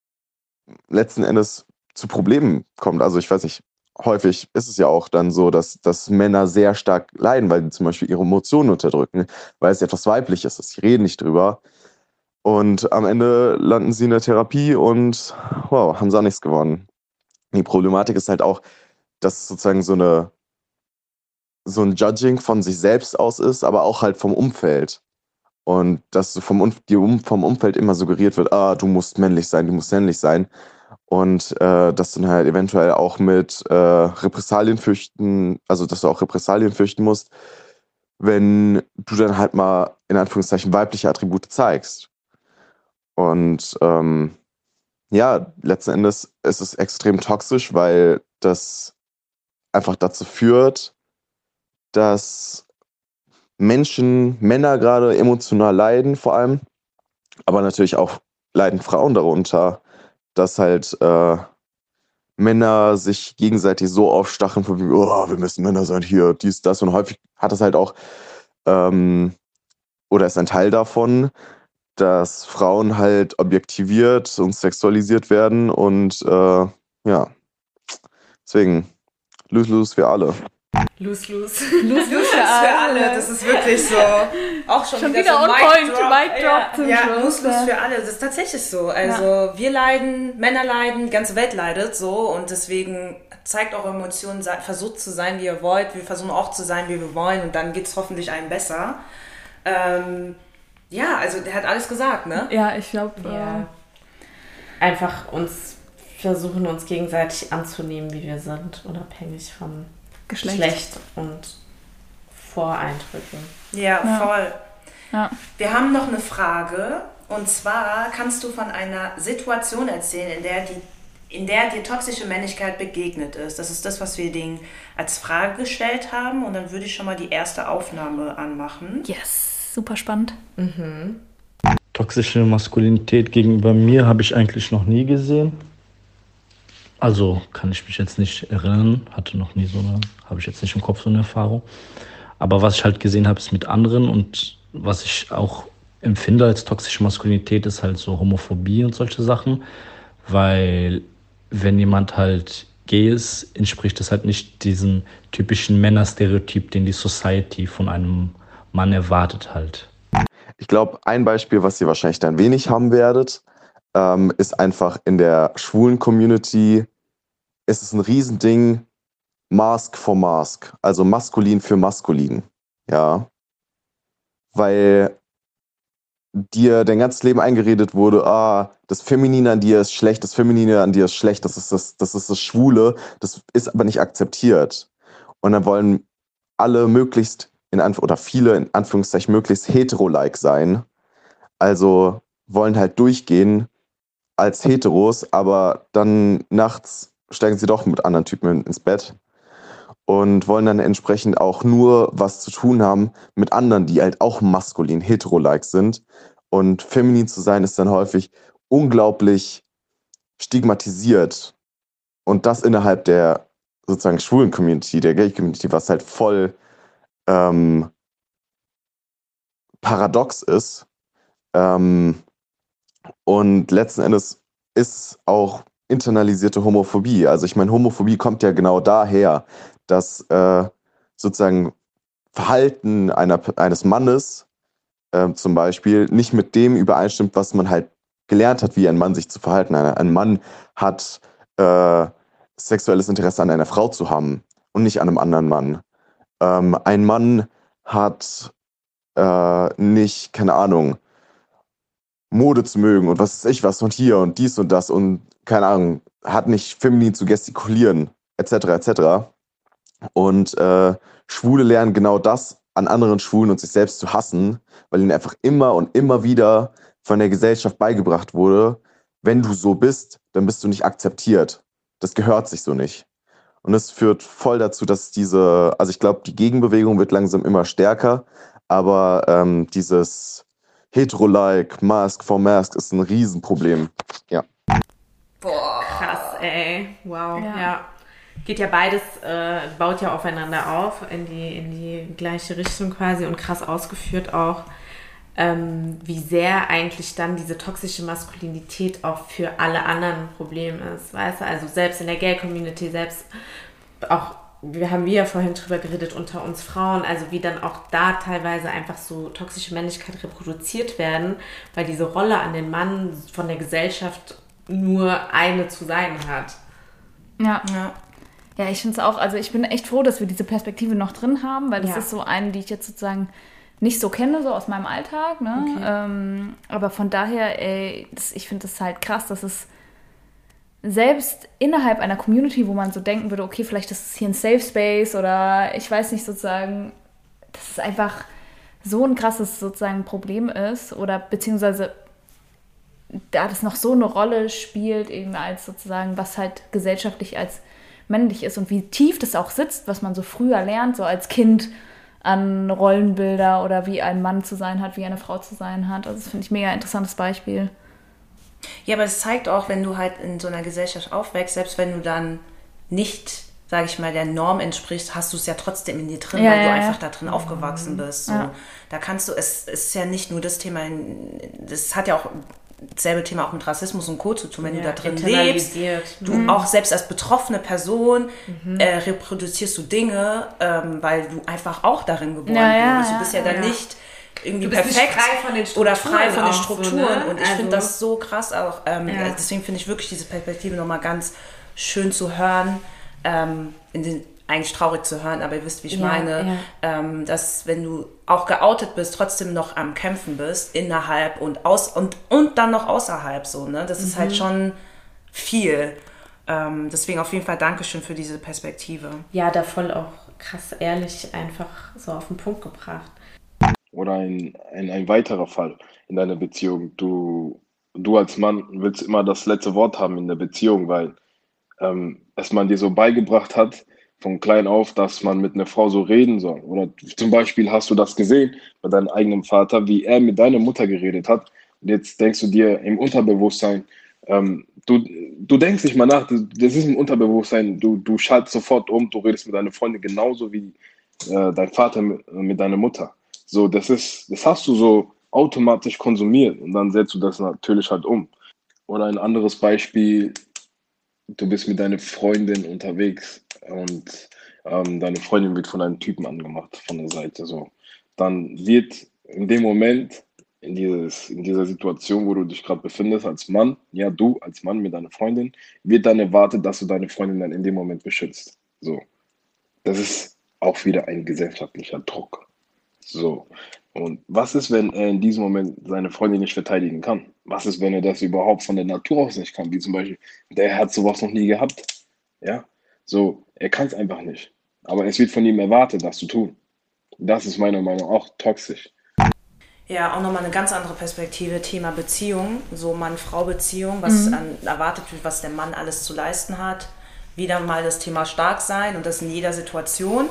letzten Endes zu Problemen kommt. Also ich weiß nicht, häufig ist es ja auch dann so, dass, dass Männer sehr stark leiden, weil sie zum Beispiel ihre Emotionen unterdrücken, weil es etwas Weibliches ist. Sie reden nicht drüber. Und am Ende landen sie in der Therapie und wow, haben sie auch nichts gewonnen. Die Problematik ist halt auch, dass sozusagen so eine so ein Judging von sich selbst aus ist, aber auch halt vom Umfeld. Und dass vom, vom Umfeld immer suggeriert wird, ah, du musst männlich sein, du musst männlich sein. Und äh, dass dann halt eventuell auch mit äh, Repressalien fürchten, also dass du auch Repressalien fürchten musst, wenn du dann halt mal in Anführungszeichen weibliche Attribute zeigst. Und ähm, ja, letzten Endes ist es extrem toxisch, weil das einfach dazu führt, dass Menschen, Männer gerade emotional leiden vor allem, aber natürlich auch leiden Frauen darunter, dass halt äh, Männer sich gegenseitig so aufstacheln, von wie, oh, wir müssen Männer sein, hier, dies, das. Und häufig hat es halt auch, ähm, oder ist ein Teil davon, dass Frauen halt objektiviert und sexualisiert werden und äh, ja, deswegen, lose-lose für alle. Lose, lose. Lose, lose für, alle. Das ist wirklich so. Auch schon, schon wieder, wieder so on Mic point, Drop. Mic Drop ja, ja lose, lose für alle. Das ist tatsächlich so. Also ja. wir leiden, Männer leiden, die ganze Welt leidet so und deswegen zeigt eure Emotionen, versucht zu sein, wie ihr wollt. Wir versuchen auch zu sein, wie wir wollen und dann geht es hoffentlich einem besser. Ähm, ja, also der hat alles gesagt, ne? Ja, ich glaube. Ja. Äh, Einfach uns versuchen, uns gegenseitig anzunehmen, wie wir sind, unabhängig von Geschlecht, Geschlecht und Voreindrücken. Ja, ja. voll. Ja. Wir haben noch eine Frage. Und zwar kannst du von einer Situation erzählen, in der, die, in der dir toxische Männlichkeit begegnet ist. Das ist das, was wir Ding als Frage gestellt haben. Und dann würde ich schon mal die erste Aufnahme anmachen. Yes, super spannend. Mhm. Toxische Maskulinität gegenüber mir habe ich eigentlich noch nie gesehen. Also kann ich mich jetzt nicht erinnern, hatte noch nie so eine, habe ich jetzt nicht im Kopf so eine Erfahrung. Aber was ich halt gesehen habe, ist mit anderen und was ich auch empfinde als toxische Maskulinität, ist halt so Homophobie und solche Sachen. Weil wenn jemand halt gay ist, entspricht das halt nicht diesem typischen Männerstereotyp, den die Society von einem Mann erwartet halt. Ich glaube, ein Beispiel, was ihr wahrscheinlich dann wenig haben werdet, ähm, ist einfach in der schwulen Community ist es ein Riesending, Mask for Mask, also maskulin für maskulin. Ja. Weil dir dein ganzes Leben eingeredet wurde, ah, das Feminine an dir ist schlecht, das Feminine an dir ist schlecht, das ist das, das ist das Schwule, das ist aber nicht akzeptiert. Und dann wollen alle möglichst in Anf oder viele in Anführungszeichen möglichst hetero-like sein. Also wollen halt durchgehen als Heteros, aber dann nachts steigen sie doch mit anderen Typen ins Bett und wollen dann entsprechend auch nur was zu tun haben mit anderen, die halt auch maskulin, hetero-like sind. Und feminin zu sein ist dann häufig unglaublich stigmatisiert. Und das innerhalb der sozusagen schwulen Community, der Gay-Community, was halt voll ähm, paradox ist. Ähm, und letzten Endes ist auch internalisierte Homophobie. Also ich meine, Homophobie kommt ja genau daher, dass äh, sozusagen Verhalten einer, eines Mannes äh, zum Beispiel nicht mit dem übereinstimmt, was man halt gelernt hat, wie ein Mann sich zu verhalten. Ein, ein Mann hat äh, sexuelles Interesse an einer Frau zu haben und nicht an einem anderen Mann. Ähm, ein Mann hat äh, nicht, keine Ahnung, Mode zu mögen und was weiß ich was und hier und dies und das und keine Ahnung, hat nicht feminin zu gestikulieren, etc. etc. Und äh, Schwule lernen genau das an anderen Schwulen und sich selbst zu hassen, weil ihnen einfach immer und immer wieder von der Gesellschaft beigebracht wurde, wenn du so bist, dann bist du nicht akzeptiert. Das gehört sich so nicht. Und das führt voll dazu, dass diese, also ich glaube, die Gegenbewegung wird langsam immer stärker, aber ähm, dieses Hetero-like, Mask for Mask ist ein Riesenproblem. Ja. Boah. Krass, ey. Wow. Ja. ja. Geht ja beides, äh, baut ja aufeinander auf, in die, in die gleiche Richtung quasi und krass ausgeführt auch ähm, wie sehr eigentlich dann diese toxische Maskulinität auch für alle anderen ein Problem ist. Weißt du, also selbst in der Gay-Community, selbst auch, wir haben wir ja vorhin drüber geredet, unter uns Frauen, also wie dann auch da teilweise einfach so toxische Männlichkeit reproduziert werden, weil diese Rolle an den Mann von der Gesellschaft nur eine zu sein hat. Ja. ja. Ja, ich finde es auch, also ich bin echt froh, dass wir diese Perspektive noch drin haben, weil das ja. ist so eine, die ich jetzt sozusagen nicht so kenne, so aus meinem Alltag. Ne? Okay. Ähm, aber von daher, ey, das, ich finde es halt krass, dass es selbst innerhalb einer Community, wo man so denken würde, okay, vielleicht ist es hier ein Safe Space oder ich weiß nicht sozusagen, dass es einfach so ein krasses sozusagen Problem ist oder beziehungsweise da das noch so eine Rolle spielt, eben als sozusagen, was halt gesellschaftlich als männlich ist und wie tief das auch sitzt, was man so früher lernt, so als Kind an Rollenbilder oder wie ein Mann zu sein hat, wie eine Frau zu sein hat. Also das finde ich mega interessantes Beispiel. Ja, aber es zeigt auch, wenn du halt in so einer Gesellschaft aufwächst, selbst wenn du dann nicht, sage ich mal, der Norm entsprichst, hast du es ja trotzdem in dir drin, ja, weil ja, du einfach da drin aufgewachsen bist. So. Da kannst du, es, es ist ja nicht nur das Thema, das hat ja auch dasselbe Thema auch mit Rassismus und Co. zu tun, wenn ja, du da drin lebst. Du mhm. auch selbst als betroffene Person mhm. äh, reproduzierst du Dinge, ähm, weil du einfach auch darin geboren ja, wurdest. Du bist ja, dann nicht irgendwie perfekt frei oder frei von den Strukturen. So, ne? Und ich also, finde das so krass auch. Ähm, deswegen finde ich wirklich diese Perspektive nochmal ganz schön zu hören. Ähm, in den eigentlich traurig zu hören, aber ihr wisst, wie ich ja, meine, ja. Ähm, dass wenn du auch geoutet bist, trotzdem noch am Kämpfen bist, innerhalb und aus und, und dann noch außerhalb so, ne? Das mhm. ist halt mhm. schon viel. Ähm, deswegen auf jeden Fall Dankeschön für diese Perspektive. Ja, da voll auch krass ehrlich einfach so auf den Punkt gebracht. Oder ein, ein, ein weiterer Fall in deiner Beziehung. Du, du als Mann willst immer das letzte Wort haben in der Beziehung, weil ähm, es man dir so beigebracht hat, von klein auf, dass man mit einer Frau so reden soll. Oder zum Beispiel hast du das gesehen bei deinem eigenen Vater, wie er mit deiner Mutter geredet hat. Und jetzt denkst du dir im Unterbewusstsein, ähm, du, du denkst nicht mal nach, das ist im Unterbewusstsein, du, du schaltest sofort um, du redest mit deiner Freundin genauso wie äh, dein Vater mit, mit deiner Mutter. So, das ist, das hast du so automatisch konsumiert und dann setzt du das natürlich halt um. Oder ein anderes Beispiel, du bist mit deiner Freundin unterwegs und ähm, deine Freundin wird von einem Typen angemacht von der Seite. So. Dann wird in dem Moment, in, dieses, in dieser Situation, wo du dich gerade befindest, als Mann, ja, du als Mann mit deiner Freundin, wird dann erwartet, dass du deine Freundin dann in dem Moment beschützt. So. Das ist auch wieder ein gesellschaftlicher Druck. So. Und was ist, wenn er in diesem Moment seine Freundin nicht verteidigen kann? Was ist, wenn er das überhaupt von der Natur aus nicht kann? Wie zum Beispiel, der hat sowas noch nie gehabt. Ja, so, er kann es einfach nicht. Aber es wird von ihm erwartet, das zu tun. Das ist meiner Meinung nach auch toxisch. Ja, auch nochmal eine ganz andere Perspektive, Thema Beziehung, so Mann-Frau-Beziehung, was mhm. an, erwartet wird, was der Mann alles zu leisten hat. Wieder mal das Thema stark sein und das in jeder Situation,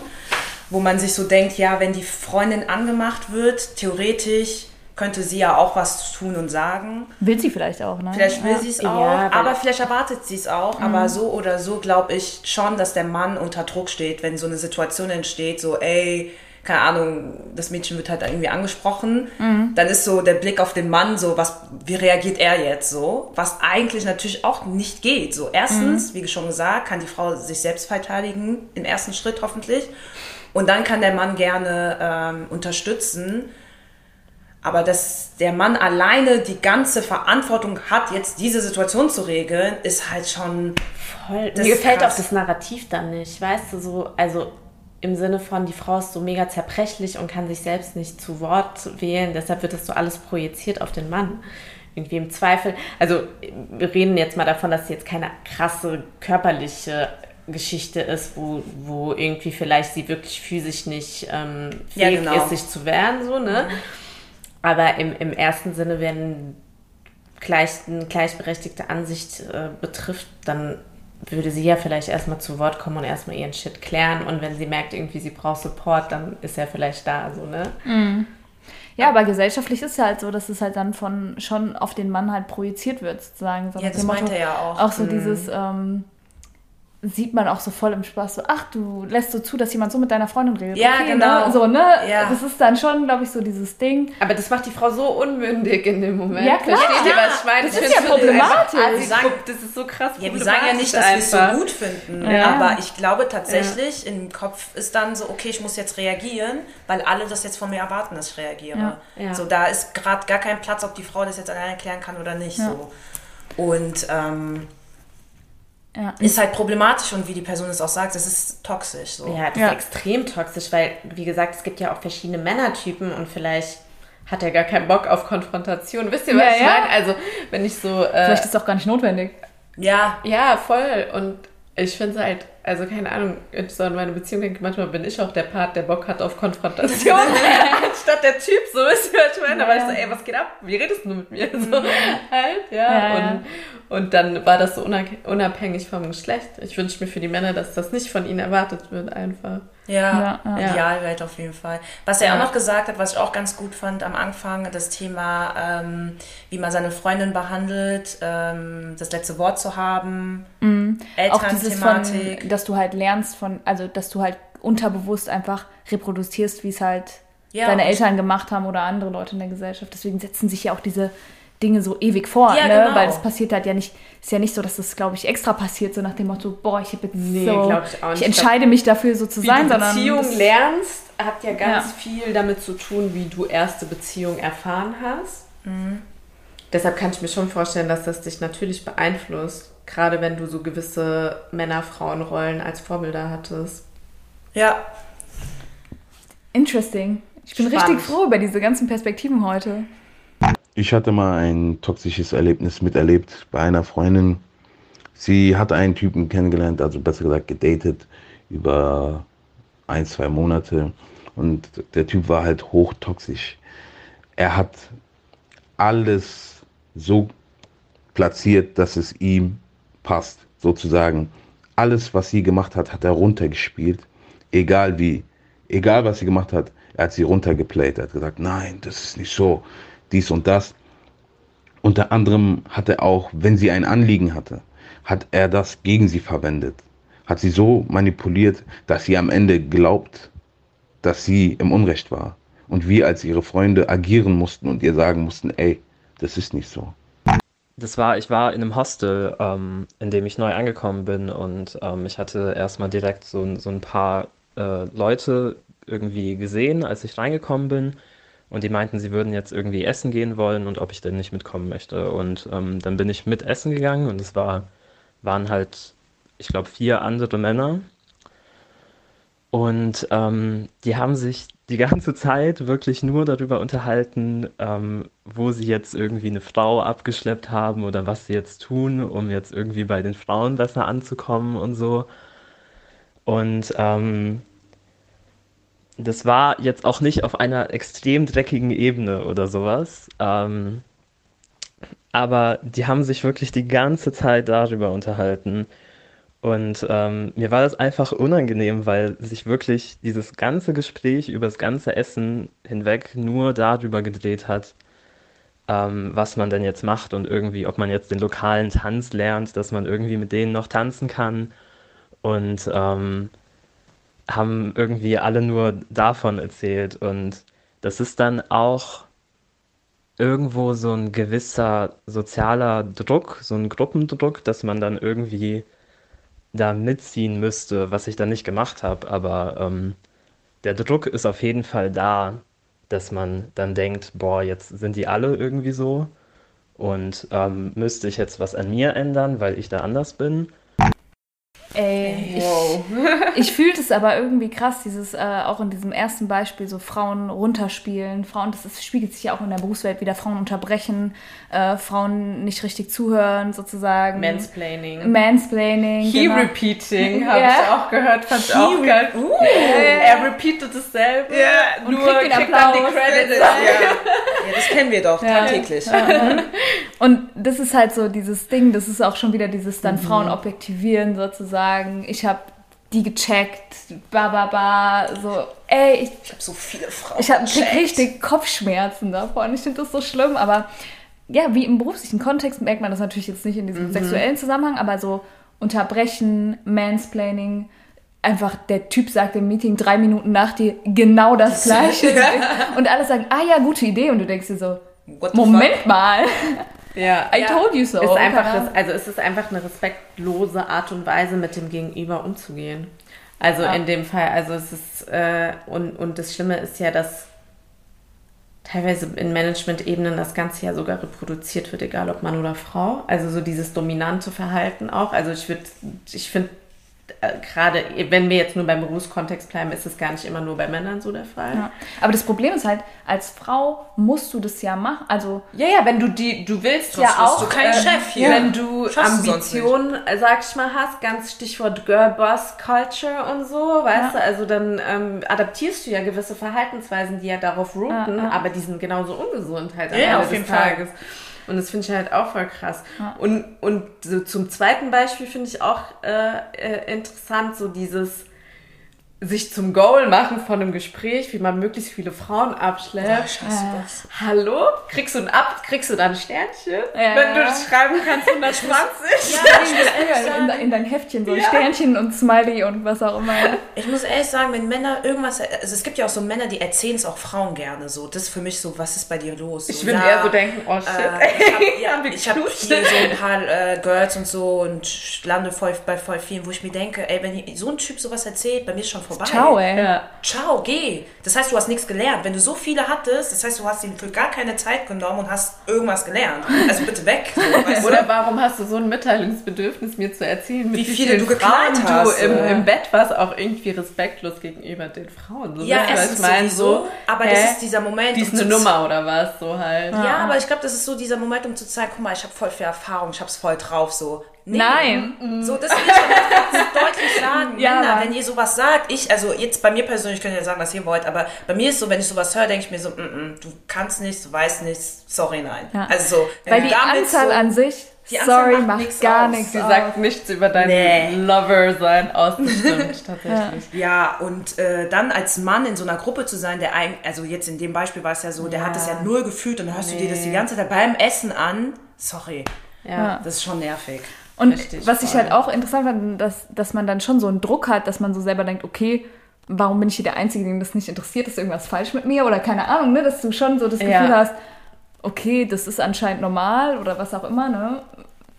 wo man sich so denkt, ja, wenn die Freundin angemacht wird, theoretisch könnte sie ja auch was tun und sagen. Will sie vielleicht auch, ne? Vielleicht will ja. sie es auch, ja, aber vielleicht erwartet sie es auch. Mhm. Aber so oder so glaube ich schon, dass der Mann unter Druck steht, wenn so eine Situation entsteht, so, ey, keine Ahnung, das Mädchen wird halt irgendwie angesprochen, mhm. dann ist so der Blick auf den Mann so, was, wie reagiert er jetzt so? Was eigentlich natürlich auch nicht geht. So, erstens, mhm. wie schon gesagt, kann die Frau sich selbst verteidigen, im ersten Schritt hoffentlich. Und dann kann der Mann gerne ähm, unterstützen Aber dass der Mann alleine die ganze Verantwortung hat, jetzt diese Situation zu regeln, ist halt schon. Voll. Mir gefällt krass. auch das Narrativ dann nicht. Weißt du, so, also im Sinne von, die Frau ist so mega zerbrechlich und kann sich selbst nicht zu Wort wählen, deshalb wird das so alles projiziert auf den Mann. Irgendwie im Zweifel, also wir reden jetzt mal davon, dass jetzt keine krasse körperliche Geschichte ist, wo, wo irgendwie vielleicht sie wirklich physisch nicht ähm, fähig ja, genau. ist, sich zu wehren, so, ne? Mhm. Aber im, im ersten Sinne, wenn gleich, eine gleichberechtigte Ansicht äh, betrifft, dann würde sie ja vielleicht erstmal zu Wort kommen und erstmal ihren Shit klären. Und wenn sie merkt, irgendwie sie braucht Support, dann ist er vielleicht da, so, ne? Mhm. Ja, aber gesellschaftlich ist es halt so, dass es halt dann von schon auf den Mann halt projiziert wird, sozusagen. So ja, das meinte er ja auch. Auch so mhm. dieses, ähm, sieht man auch so voll im Spaß so, ach, du lässt so zu, dass jemand so mit deiner Freundin redet. Ja, okay, genau. Ne? So, ne? Ja. Das ist dann schon, glaube ich, so dieses Ding. Aber das macht die Frau so unmündig in dem Moment. Ja, klar. Versteht ihr, was ich meine? Das ich ist ja problematisch. Also, sagen, das ist so krass Ja, wir sagen ja nicht, dass wir es so gut finden. Ja. Aber ich glaube tatsächlich, ja. im Kopf ist dann so, okay, ich muss jetzt reagieren, weil alle das jetzt von mir erwarten, dass ich reagiere. Ja. So, da ist gerade gar kein Platz, ob die Frau das jetzt alleine klären kann oder nicht. So. Und ähm, ja. Ist halt problematisch und wie die Person es auch sagt, das ist toxisch. So. Ja, das ja. ist extrem toxisch, weil, wie gesagt, es gibt ja auch verschiedene Männertypen und vielleicht hat er gar keinen Bock auf Konfrontation. Wisst ihr, was ja, ich meine? Also, wenn ich so. Äh, vielleicht ist es auch gar nicht notwendig. Ja. Ja, voll. Und ich finde es halt, also keine Ahnung, so in meiner Beziehung denke ich, manchmal bin ich auch der Part, der Bock hat auf Konfrontation, anstatt der Typ, so ist ich meine? Da war ich so, ey, was geht ab? Wie redest du mit mir? So, halt, ja. ja und, und dann war das so unabhängig vom Geschlecht. Ich wünsche mir für die Männer, dass das nicht von ihnen erwartet wird, einfach. Ja, ja, ja. Idealwelt auf jeden Fall. Was er ja. auch noch gesagt hat, was ich auch ganz gut fand am Anfang, das Thema, ähm, wie man seine Freundin behandelt, ähm, das letzte Wort zu haben, mhm. Elternthematik. Dass du halt lernst von, also dass du halt unterbewusst einfach reproduzierst, wie es halt ja, deine Eltern gemacht haben oder andere Leute in der Gesellschaft. Deswegen setzen sich ja auch diese Dinge so ewig vor, ja, ne? Genau. weil es passiert halt ja nicht, ist ja nicht so, dass das, glaube ich, extra passiert, so nach dem Motto, boah, ich habe jetzt nee, so, ich, ich, entscheide glaub, mich dafür so zu wie sein, du sondern Beziehung lernst, hat ja ganz ja. viel damit zu tun, wie du erste Beziehung erfahren hast. Mhm. Deshalb kann ich mir schon vorstellen, dass das dich natürlich beeinflusst, gerade wenn du so gewisse Männer-Frauen-Rollen als Vorbilder hattest. Ja. Interesting. Ich bin Spannend. richtig froh über diese ganzen Perspektiven heute. Ich hatte mal ein toxisches Erlebnis miterlebt bei einer Freundin. Sie hatte einen Typen kennengelernt, also besser gesagt gedatet, über ein, zwei Monate. Und der Typ war halt hochtoxisch. Er hat alles so platziert, dass es ihm passt, sozusagen. Alles, was sie gemacht hat, hat er runtergespielt. Egal wie, egal was sie gemacht hat, er hat sie runtergeplayt. Er hat gesagt, nein, das ist nicht so dies und das. Unter anderem hat er auch, wenn sie ein Anliegen hatte, hat er das gegen sie verwendet. Hat sie so manipuliert, dass sie am Ende glaubt, dass sie im Unrecht war. Und wir als ihre Freunde agieren mussten und ihr sagen mussten, ey, das ist nicht so. Das war, ich war in einem Hostel, ähm, in dem ich neu angekommen bin und ähm, ich hatte erstmal direkt so, so ein paar äh, Leute irgendwie gesehen, als ich reingekommen bin. Und die meinten, sie würden jetzt irgendwie essen gehen wollen und ob ich denn nicht mitkommen möchte. Und ähm, dann bin ich mit essen gegangen und es war, waren halt, ich glaube, vier andere Männer. Und ähm, die haben sich die ganze Zeit wirklich nur darüber unterhalten, ähm, wo sie jetzt irgendwie eine Frau abgeschleppt haben oder was sie jetzt tun, um jetzt irgendwie bei den Frauen besser anzukommen und so. Und ähm, das war jetzt auch nicht auf einer extrem dreckigen Ebene oder sowas. Ähm, aber die haben sich wirklich die ganze Zeit darüber unterhalten. Und ähm, mir war das einfach unangenehm, weil sich wirklich dieses ganze Gespräch über das ganze Essen hinweg nur darüber gedreht hat, ähm, was man denn jetzt macht und irgendwie, ob man jetzt den lokalen Tanz lernt, dass man irgendwie mit denen noch tanzen kann. Und ähm, haben irgendwie alle nur davon erzählt. Und das ist dann auch irgendwo so ein gewisser sozialer Druck, so ein Gruppendruck, dass man dann irgendwie da mitziehen müsste, was ich dann nicht gemacht habe. Aber ähm, der Druck ist auf jeden Fall da, dass man dann denkt, boah, jetzt sind die alle irgendwie so und ähm, müsste ich jetzt was an mir ändern, weil ich da anders bin. Ey, wow. ich, ich fühlte es aber irgendwie krass, dieses, äh, auch in diesem ersten Beispiel, so Frauen runterspielen, Frauen, das ist, spiegelt sich ja auch in der Berufswelt wieder, Frauen unterbrechen, äh, Frauen nicht richtig zuhören, sozusagen. Mansplaining. Mansplaining. He genau. repeating, habe ja. ich auch gehört, fand ich auch geil. Uh, er repeatet dasselbe. Ja, und nur kriegt, kriegt dann die Credits. Ja. ja. das kennen wir doch ja. tagtäglich. Ja. Und das ist halt so dieses Ding, das ist auch schon wieder dieses dann mhm. Frauen objektivieren sozusagen sagen, ich habe die gecheckt, ba ba ba, so, ey, ich, ich habe so viele Frauen. Ich habe richtig Kopfschmerzen davon. Ich finde das so schlimm, aber ja, wie im beruflichen Kontext merkt man das natürlich jetzt nicht in diesem mhm. sexuellen Zusammenhang, aber so unterbrechen, Mansplaining, einfach der Typ sagt im Meeting drei Minuten nach dir genau das, das Gleiche. und alle sagen, ah ja, gute Idee. Und du denkst dir so, Moment fuck? mal. Ja. I told you so. Ist einfach, also es ist einfach eine respektlose Art und Weise, mit dem Gegenüber umzugehen. Also ja. in dem Fall, also es ist, äh, und, und das Schlimme ist ja, dass teilweise in Management-Ebenen das Ganze ja sogar reproduziert wird, egal ob Mann oder Frau. Also so dieses dominante Verhalten auch. Also ich würde, ich finde gerade, wenn wir jetzt nur beim Berufskontext bleiben, ist es gar nicht immer nur bei Männern so der Fall. Ja. Aber das Problem ist halt, als Frau musst du das ja machen. Also ja, ja, wenn du die, du willst ja auch, du kein äh, Chef hier. wenn du Ambitionen, sag ich mal, hast, ganz Stichwort Girl-Boss Culture und so, weißt ja. du, also dann ähm, adaptierst du ja gewisse Verhaltensweisen, die ja darauf routen, ja, aber die sind genauso ungesund halt am ja, Ende auf jeden Tages. Fall. Und das finde ich halt auch voll krass. Ja. Und, und so zum zweiten Beispiel finde ich auch äh, äh, interessant, so dieses sich zum Goal machen von einem Gespräch, wie man möglichst viele Frauen abschleppt. Oh, scheiße, das. Hallo? Kriegst du ein Ab, kriegst du dann ein Sternchen? Ja. Wenn du das schreiben kannst, 120? ja, in, in, dein Heftchen so ja. Sternchen und Smiley und was auch immer. Ich muss ehrlich sagen, wenn Männer irgendwas, also es gibt ja auch so Männer, die erzählen es auch Frauen gerne so. Das ist für mich so, was ist bei dir los? So, ich würde eher so denken, oh shit. Äh, ich habe hab hier so ein paar äh, Girls und so und lande voll, bei voll vielen, wo ich mir denke, ey, wenn so ein Typ sowas erzählt, bei mir ist schon vorbei. Ciao, ey. Ja. Ciao, geh. Das heißt, du hast nichts gelernt. Wenn du so viele hattest, das heißt, du hast ihn für gar keine Zeit genommen und hast irgendwas gelernt. Also bitte weg. So, Oder warum hast du so ein Mitteilungsbedürfnis, mir zu erzählen, wie, wie viele du geknallt hast? Du im, im Bett warst auch irgendwie respektlos gegenüber den Frauen. So, ja, es ist mein, so, aber hä? das ist dieser Moment. Die ist um eine Nummer oder was, so halt. Ja, ja aber ich glaube, das ist so dieser Moment, um zu zeigen, guck mal, ich habe voll viel Erfahrung, ich habe es voll drauf, so. Nee. Nein. So, das will ich ganz deutlich sagen. Ja, Männer, wenn ihr sowas sagt, ich, also jetzt bei mir persönlich könnt ihr sagen, was ihr wollt, aber bei mir ist so, wenn ich sowas höre, denke ich mir so, mm -mm, du kannst nichts, du weißt nichts, sorry, nein. Ja. Also so, Weil die Anzahl so, an sich, sorry, macht, macht gar nichts Sie aus. sagt nichts über dein nee. Lover-Sein aus, stimmt, tatsächlich. Ja, und äh, dann als Mann in so einer Gruppe zu sein, der ein, also jetzt in dem Beispiel war es ja so, der ja. hat es ja null gefühlt und dann hörst nee. du dir das die ganze Zeit beim Essen an, sorry. Ja. Das ist schon nervig. Und Richtig, was ich halt auch interessant fand, dass, dass man dann schon so einen Druck hat, dass man so selber denkt, okay, warum bin ich hier der Einzige, den das nicht interessiert? Ist irgendwas falsch mit mir? Oder keine Ahnung, ne? Dass du schon so das Gefühl ja. hast, okay, das ist anscheinend normal oder was auch immer, ne?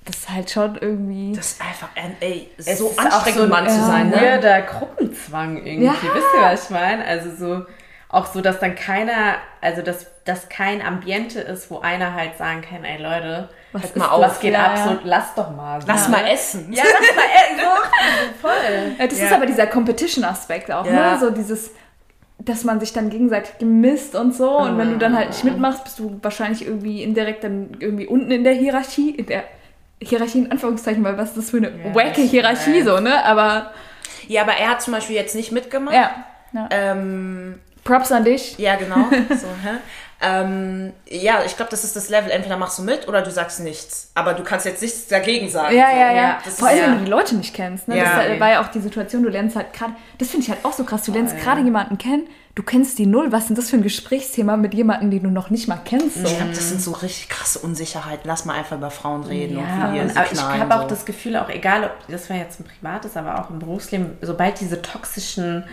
Das ist halt schon irgendwie. Das ist einfach, ey, es so anstrengend, so ein Mann zu sein, ne? Der Gruppenzwang irgendwie. Ja. Wisst ihr, was ich meine? Also so auch so, dass dann keiner, also dass, dass kein Ambiente ist, wo einer halt sagen kann, ey Leute, was, ist, mal auf. was geht ja, ab? So, lass doch mal. So. Lass mal essen. Ja, lass mal essen. So, voll. Ja, das ja. ist aber dieser Competition-Aspekt auch, ne? So dieses, dass man sich dann gegenseitig gemisst und so. Und wenn du dann halt nicht mitmachst, bist du wahrscheinlich irgendwie indirekt dann irgendwie unten in der Hierarchie, in der Hierarchie in Anführungszeichen, weil was ist das für eine ja, wacke Hierarchie so, ne? Aber. Ja, aber er hat zum Beispiel jetzt nicht mitgemacht. Ja. ja. Ähm, Props an dich. Ja, genau. So? Ähm, ja, ich glaube, das ist das Level. Entweder machst du mit oder du sagst nichts. Aber du kannst jetzt nichts dagegen sagen. Ja, so. ja, ja. Das Vor allem, wenn du die Leute nicht kennst. Ne? Ja, das war ja auch die Situation, du lernst halt gerade, das finde ich halt auch so krass, du lernst gerade jemanden kennen, du kennst die null. Was ist denn das für ein Gesprächsthema mit jemandem, den du noch nicht mal kennst? So? Ich glaube, das sind so richtig krasse Unsicherheiten. Lass mal einfach über Frauen reden. Ja, und, und aber ich habe auch das Gefühl, auch egal, ob das war jetzt ein privates, aber auch im Berufsleben, sobald diese toxischen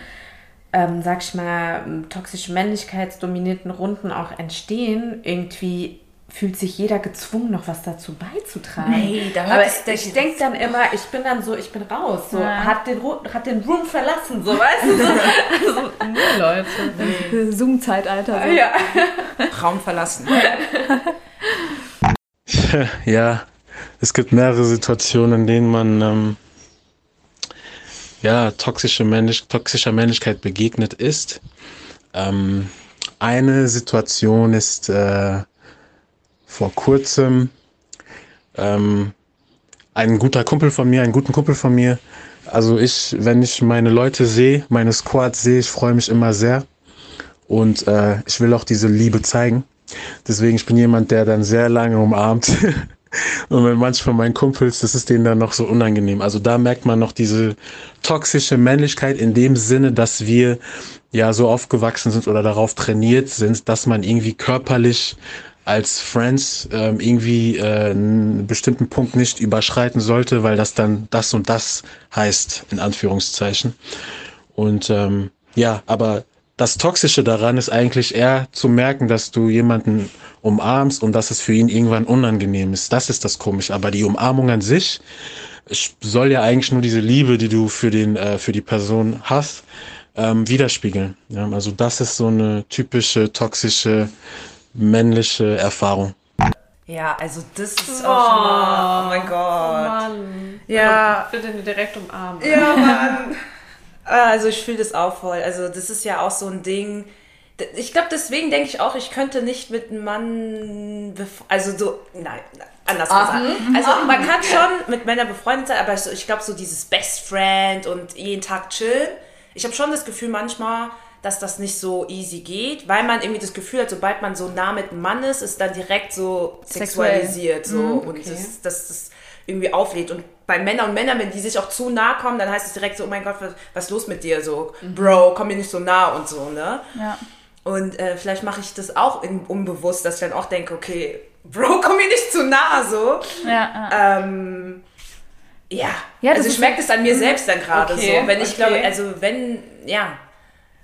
ähm, sag ich mal, toxische männlichkeitsdominierten Runden auch entstehen, irgendwie fühlt sich jeder gezwungen, noch was dazu beizutragen. Nee, da hört Aber ich denke dann immer, ich bin dann so, ich bin raus. So, Ja. hat, den, hat den Room verlassen, so weißt du? So, also, nee, Leute. Zoom-Zeitalter. So. Ja. Raum verlassen. Ja, es gibt mehrere Situationen, in denen man ähm, ja, toxische Männlich toxischer Männlichkeit begegnet ist. Ähm, eine Situation ist äh, vor kurzem ähm, ein guter Kumpel von mir, einen guten Kumpel von mir. Also ich, wenn ich meine Leute sehe, meine Squads sehe, ich freue mich immer sehr. Und äh, ich will auch diese Liebe zeigen. Deswegen, ich bin jemand, der dann sehr lange umarmt. Und wenn manche von meinen Kumpels, das ist denen dann noch so unangenehm. Also da merkt man noch diese toxische Männlichkeit in dem Sinne, dass wir ja so aufgewachsen sind oder darauf trainiert sind, dass man irgendwie körperlich als Friends ähm, irgendwie äh, einen bestimmten Punkt nicht überschreiten sollte, weil das dann das und das heißt, in Anführungszeichen. Und ähm, ja, aber das Toxische daran ist eigentlich eher zu merken, dass du jemanden umarmst und dass es für ihn irgendwann unangenehm ist. Das ist das Komische. Aber die Umarmung an sich soll ja eigentlich nur diese Liebe, die du für den, äh, für die Person hast, ähm, widerspiegeln. Ja, also das ist so eine typische toxische männliche Erfahrung. Ja, also das ist auch schon mal, oh mein Gott. Mann. Ja. Bitte direkt umarmen. Ja, Mann. Also ich fühle das auch voll. Also das ist ja auch so ein Ding. Ich glaube, deswegen denke ich auch, ich könnte nicht mit einem Mann, also so, nein, anders gesagt. Also man kann schon mit Männern befreundet sein, aber ich glaube so dieses Best Friend und jeden Tag chillen. Ich habe schon das Gefühl manchmal, dass das nicht so easy geht, weil man irgendwie das Gefühl hat, sobald man so nah mit einem Mann ist, ist dann direkt so sexualisiert so und das, das, das irgendwie auflädt. Und bei Männern und Männern, wenn die sich auch zu nah kommen, dann heißt es direkt so, oh mein Gott, was, was ist los mit dir? So, Bro, komm mir nicht so nah und so, ne? Ja. Und äh, vielleicht mache ich das auch in, unbewusst, dass ich dann auch denke, okay, Bro, komm mir nicht zu nah, so. Ja, ja. Ähm, ja, Ja, also ich merke das an mir selbst dann gerade Okay, so. Wenn ich okay. glaube, also wenn, ja.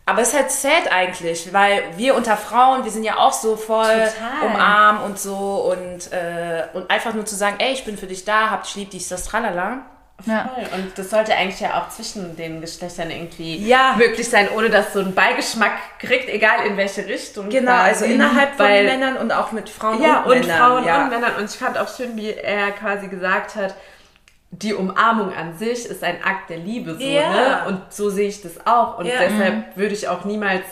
Aber es ist halt sad eigentlich, weil wir unter Frauen, wir sind ja auch so voll Total. umarmt und so und, äh, und einfach nur zu sagen, ey, ich bin für dich da, hab dich lieb, dies, das, tralala. ja. Voll. Und das sollte eigentlich ja auch zwischen den Geschlechtern irgendwie Ja. möglich sein, ohne dass so ein Beigeschmack kriegt, egal in welche Richtung. Genau, also quasi. innerhalb von Weil- Männern und auch mit Frauen Ja, und, und, Männern. Frauen ja. und Männern. Und ich fand auch schön, wie er quasi gesagt hat, die Umarmung an sich ist ein Akt der Liebe. So, Ja. ne? Und so sehe ich das auch. Und Ja. deshalb würde ich auch niemals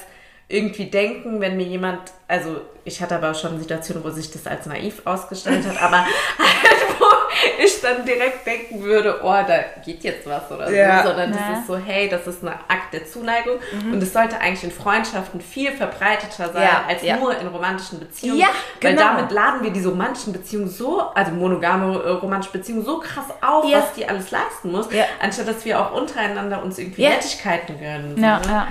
irgendwie denken, wenn mir jemand, also ich hatte aber schon Situationen, wo sich das als naiv ausgestellt hat, aber halt, wo ich dann direkt denken würde, oh, da geht jetzt was oder Ja. so, sondern Ja. das ist so, hey, das ist ein Akt der Zuneigung und es sollte eigentlich in Freundschaften viel verbreiteter sein Ja, als ja. nur in romantischen Beziehungen. Ja, Weil genau. damit laden wir diese romantischen Beziehungen so, also monogame äh, romantische Beziehungen so krass auf, Ja. was die alles leisten muss, Ja. anstatt dass wir auch untereinander uns irgendwie Ja. Nettigkeiten gönnen. so, Ja, ne?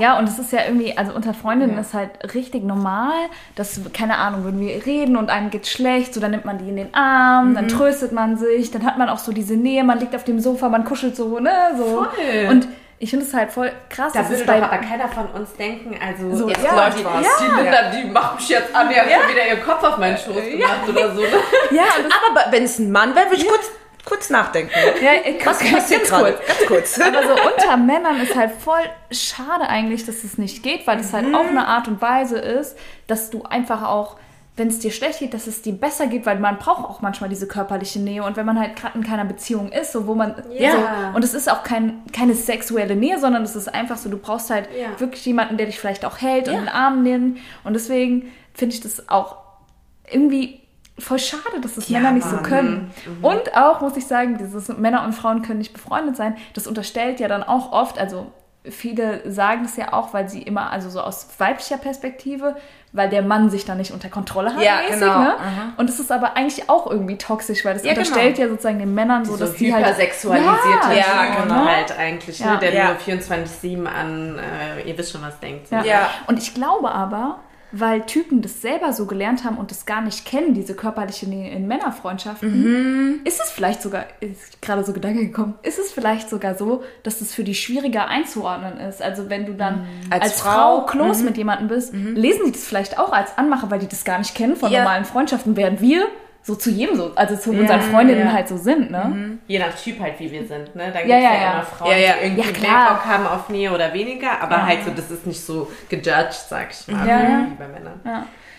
Ja. Ja, und es ist ja irgendwie, also unter Freundinnen Ja. ist halt richtig normal, dass, keine Ahnung, wenn wir reden und einem geht's schlecht, so dann nimmt man die in den Arm, Mhm. dann tröstet man sich, dann hat man auch so diese Nähe, man liegt auf dem Sofa, man kuschelt so, ne, so. Voll. Und ich finde es halt voll krass, Da dass würde es doch bei, aber keiner von uns denken, also So, jetzt ja. läuft die, was. die Linda, die macht mich jetzt an, die hat schon wieder ihren Kopf auf meinen Schoß gemacht oder so. Ne? ja, Aber wenn es ein Mann wäre, würde ich kurz, kurz nachdenken. ja, Was ganz passiert gerade? kurz. Ganz kurz. Aber so unter Männern ist halt voll schade eigentlich, dass es nicht geht, weil es halt Mhm. auch eine Art und Weise ist, dass du einfach auch, wenn es dir schlecht geht, dass es dir besser geht, weil man braucht auch manchmal diese körperliche Nähe und wenn man halt gerade in keiner Beziehung ist, so wo man Ja. so, und es ist auch kein, keine sexuelle Nähe, sondern es ist einfach so, du brauchst halt Ja. wirklich jemanden, der dich vielleicht auch hält und Ja. in den Arm nimmt und deswegen finde ich das auch irgendwie voll schade, dass das Ja, Männer nicht so können. Mhm. Und auch, muss ich sagen, dieses Männer und Frauen können nicht befreundet sein, das unterstellt ja dann auch oft, also viele sagen das ja auch, weil sie immer, also so aus weiblicher Perspektive, weil der Mann sich dann nicht unter Kontrolle hat, Ja, mäßig, genau. ne? Und das ist aber eigentlich auch irgendwie toxisch, weil das Ja, genau. unterstellt ja sozusagen den Männern so, So dass die halt hypersexualisierte Ja, Typen genau. halt eigentlich, Ja. ne, der Ja. nur 24-7 an, äh, ihr wisst schon, was denkt. Ja. Ne? Ja. Und ich glaube aber, weil Typen das selber so gelernt haben und das gar nicht kennen, diese körperliche Nähe in Männerfreundschaften, mhm. ist es vielleicht sogar, ist gerade so Gedanke gekommen, ist es vielleicht sogar so, dass es für die schwieriger einzuordnen ist. Also wenn du dann mhm. als, als, Frau, Frau close mhm. mit jemandem bist, mhm. lesen die das vielleicht auch als Anmache, weil die das gar nicht kennen von ja. normalen Freundschaften, während wir so zu jedem so, also zu ja, unseren Freundinnen ja. halt so sind, ne? Mhm. Je nach Typ halt, wie wir sind, ne? Da gibt es ja, ja, immer Frauen, die irgendwie mehr Bock haben auf Nähe oder weniger, aber halt so, das ist nicht so gejudged, sag ich mal, wie bei Männern.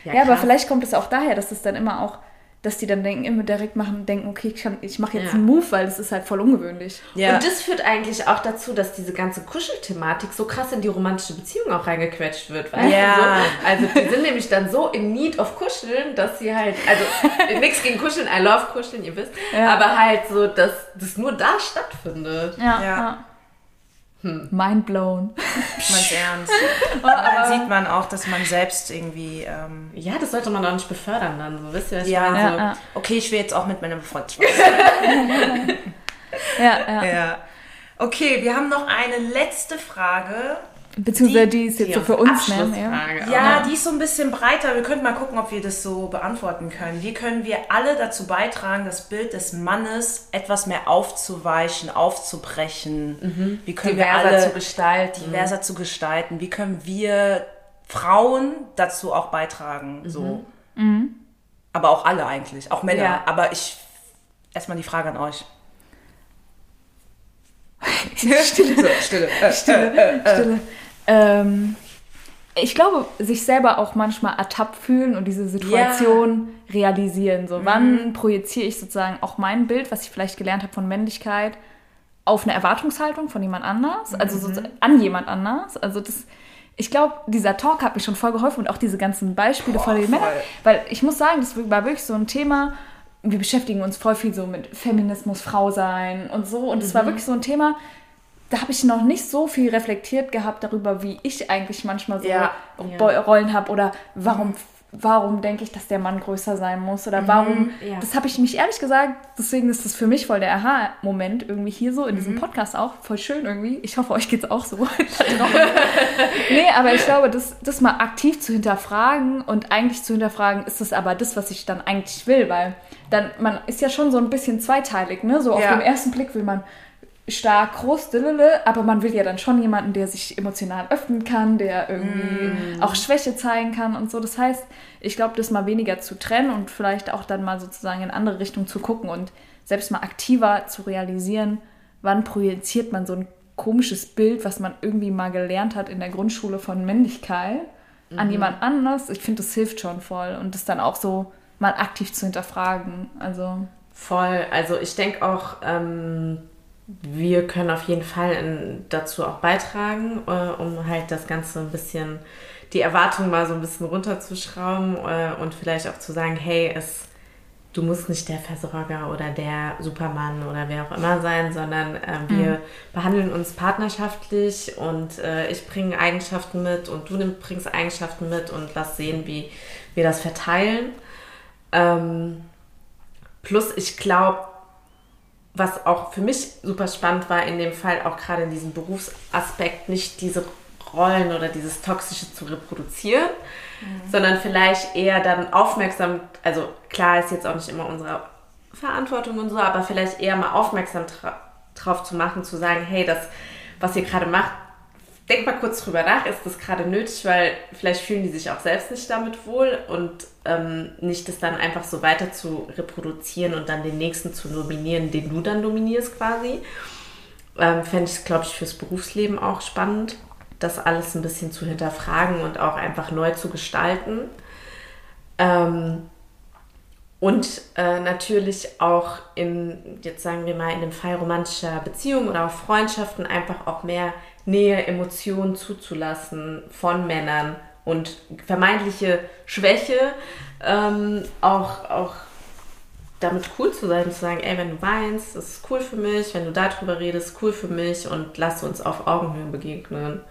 Ja, aber vielleicht kommt es auch daher, dass es dann immer auch dass die dann denken, immer direkt machen, denken, okay, ich, ich mache jetzt ja. einen Move, weil das ist halt voll ungewöhnlich. Ja. Und das führt eigentlich auch dazu, dass diese ganze Kuschelthematik so krass in die romantische Beziehung auch reingequetscht wird. Weißt ja. So? Also die sind nämlich dann so in Need of Kuscheln, dass sie halt, also nichts gegen Kuscheln, I love Kuscheln, ihr wisst, ja. aber halt so, dass das nur da stattfindet. ja. Ja. Hm. Mind blown. Meins ernst. dann sieht man auch, dass man selbst irgendwie. Ähm ja, das sollte man auch nicht befördern dann. So, wisst ihr, ja, ja, so. ja, Okay, ich will jetzt auch mit meinem Freund ja, ja. ja. Okay, wir haben noch eine letzte Frage. Beziehungsweise die, die ist jetzt die so für uns, ne? Ja. ja, die ist so ein bisschen breiter. Wir könnten mal gucken, ob wir das so beantworten können. Wie können wir alle dazu beitragen, das Bild des Mannes etwas mehr aufzuweichen, aufzubrechen? Mhm. Wie können diverser wir alle zu gestalten. diverser zu gestalten? Wie können wir Frauen dazu auch beitragen? Mhm. So. Mhm. Aber auch alle eigentlich, auch Männer. Ja. Aber ich erstmal die Frage an euch. Stille. So, stille. Äh, stille. Äh, äh, stille. Ähm, ich glaube, sich selber auch manchmal ertappt fühlen und diese Situation ja. realisieren. So, mhm. wann projiziere ich sozusagen auch mein Bild, was ich vielleicht gelernt habe von Männlichkeit, auf eine Erwartungshaltung von jemand anders, also mhm. so an jemand anders. Also das, ich glaube, dieser Talk hat mir schon voll geholfen und auch diese ganzen Beispiele Boah, von den Männern, weil ich muss sagen, das war wirklich so ein Thema. Wir beschäftigen uns voll viel so mit Feminismus, Frau sein und so. Und es mhm. war wirklich so ein Thema, da habe ich noch nicht so viel reflektiert gehabt darüber, wie ich eigentlich manchmal so ja, Rollen ja. habe oder warum, warum denke ich, dass der Mann größer sein muss oder warum. Mhm, ja. Das habe ich mich ehrlich gesagt, deswegen ist das für mich voll der Aha-Moment irgendwie hier so in mhm. diesem Podcast auch. Voll schön irgendwie. Ich hoffe, euch geht es auch so. nee, aber ich glaube, das, das mal aktiv zu hinterfragen und eigentlich zu hinterfragen, ist das aber das, was ich dann eigentlich will, weil dann, man ist ja schon so ein bisschen zweiteilig, ne? So auf den ersten Blick will man stark groß, aber man will ja dann schon jemanden, der sich emotional öffnen kann, der irgendwie mm. auch Schwäche zeigen kann und so. Das heißt, ich glaube, das mal weniger zu trennen und vielleicht auch dann mal sozusagen in andere Richtungen zu gucken und selbst mal aktiver zu realisieren, wann projiziert man so ein komisches Bild, was man irgendwie mal gelernt hat in der Grundschule von Männlichkeit, mhm. an jemand anders. Ich finde, das hilft schon voll und das dann auch so mal aktiv zu hinterfragen. Also voll. Also ich denke auch, ähm wir können auf jeden Fall in, dazu auch beitragen, äh, um halt das Ganze ein bisschen, die Erwartung mal so ein bisschen runterzuschrauben äh, und vielleicht auch zu sagen, hey, es, du musst nicht der Versorger oder der Supermann oder wer auch immer sein, sondern äh, wir mhm. behandeln uns partnerschaftlich und äh, ich bringe Eigenschaften mit und du bringst Eigenschaften mit und lass sehen, wie wir das verteilen. Ähm, plus, ich glaube, was auch für mich super spannend war, in dem Fall auch gerade in diesem Berufsaspekt, nicht diese Rollen oder dieses Toxische zu reproduzieren, mhm. sondern vielleicht eher dann aufmerksam, also klar ist jetzt auch nicht immer unsere Verantwortung und so, aber vielleicht eher mal aufmerksam drauf zu machen, zu sagen, hey, das, was ihr gerade macht, denk mal kurz drüber nach, ist das gerade nötig, weil vielleicht fühlen die sich auch selbst nicht damit wohl und ähm, nicht das dann einfach so weiter zu reproduzieren und dann den nächsten zu nominieren, den du dann dominierst quasi. Ähm, Fände ich, glaube ich, fürs Berufsleben auch spannend, das alles ein bisschen zu hinterfragen und auch einfach neu zu gestalten. Ähm, und äh, natürlich auch in, jetzt sagen wir mal, in dem Fall romantischer Beziehungen oder auch Freundschaften einfach auch mehr Nähe, Emotionen zuzulassen von Männern und vermeintliche Schwäche ähm, auch, auch damit cool zu sein, zu sagen, ey, wenn du weinst, das ist cool für mich, wenn du darüber redest, cool für mich und lass uns auf Augenhöhe begegnen.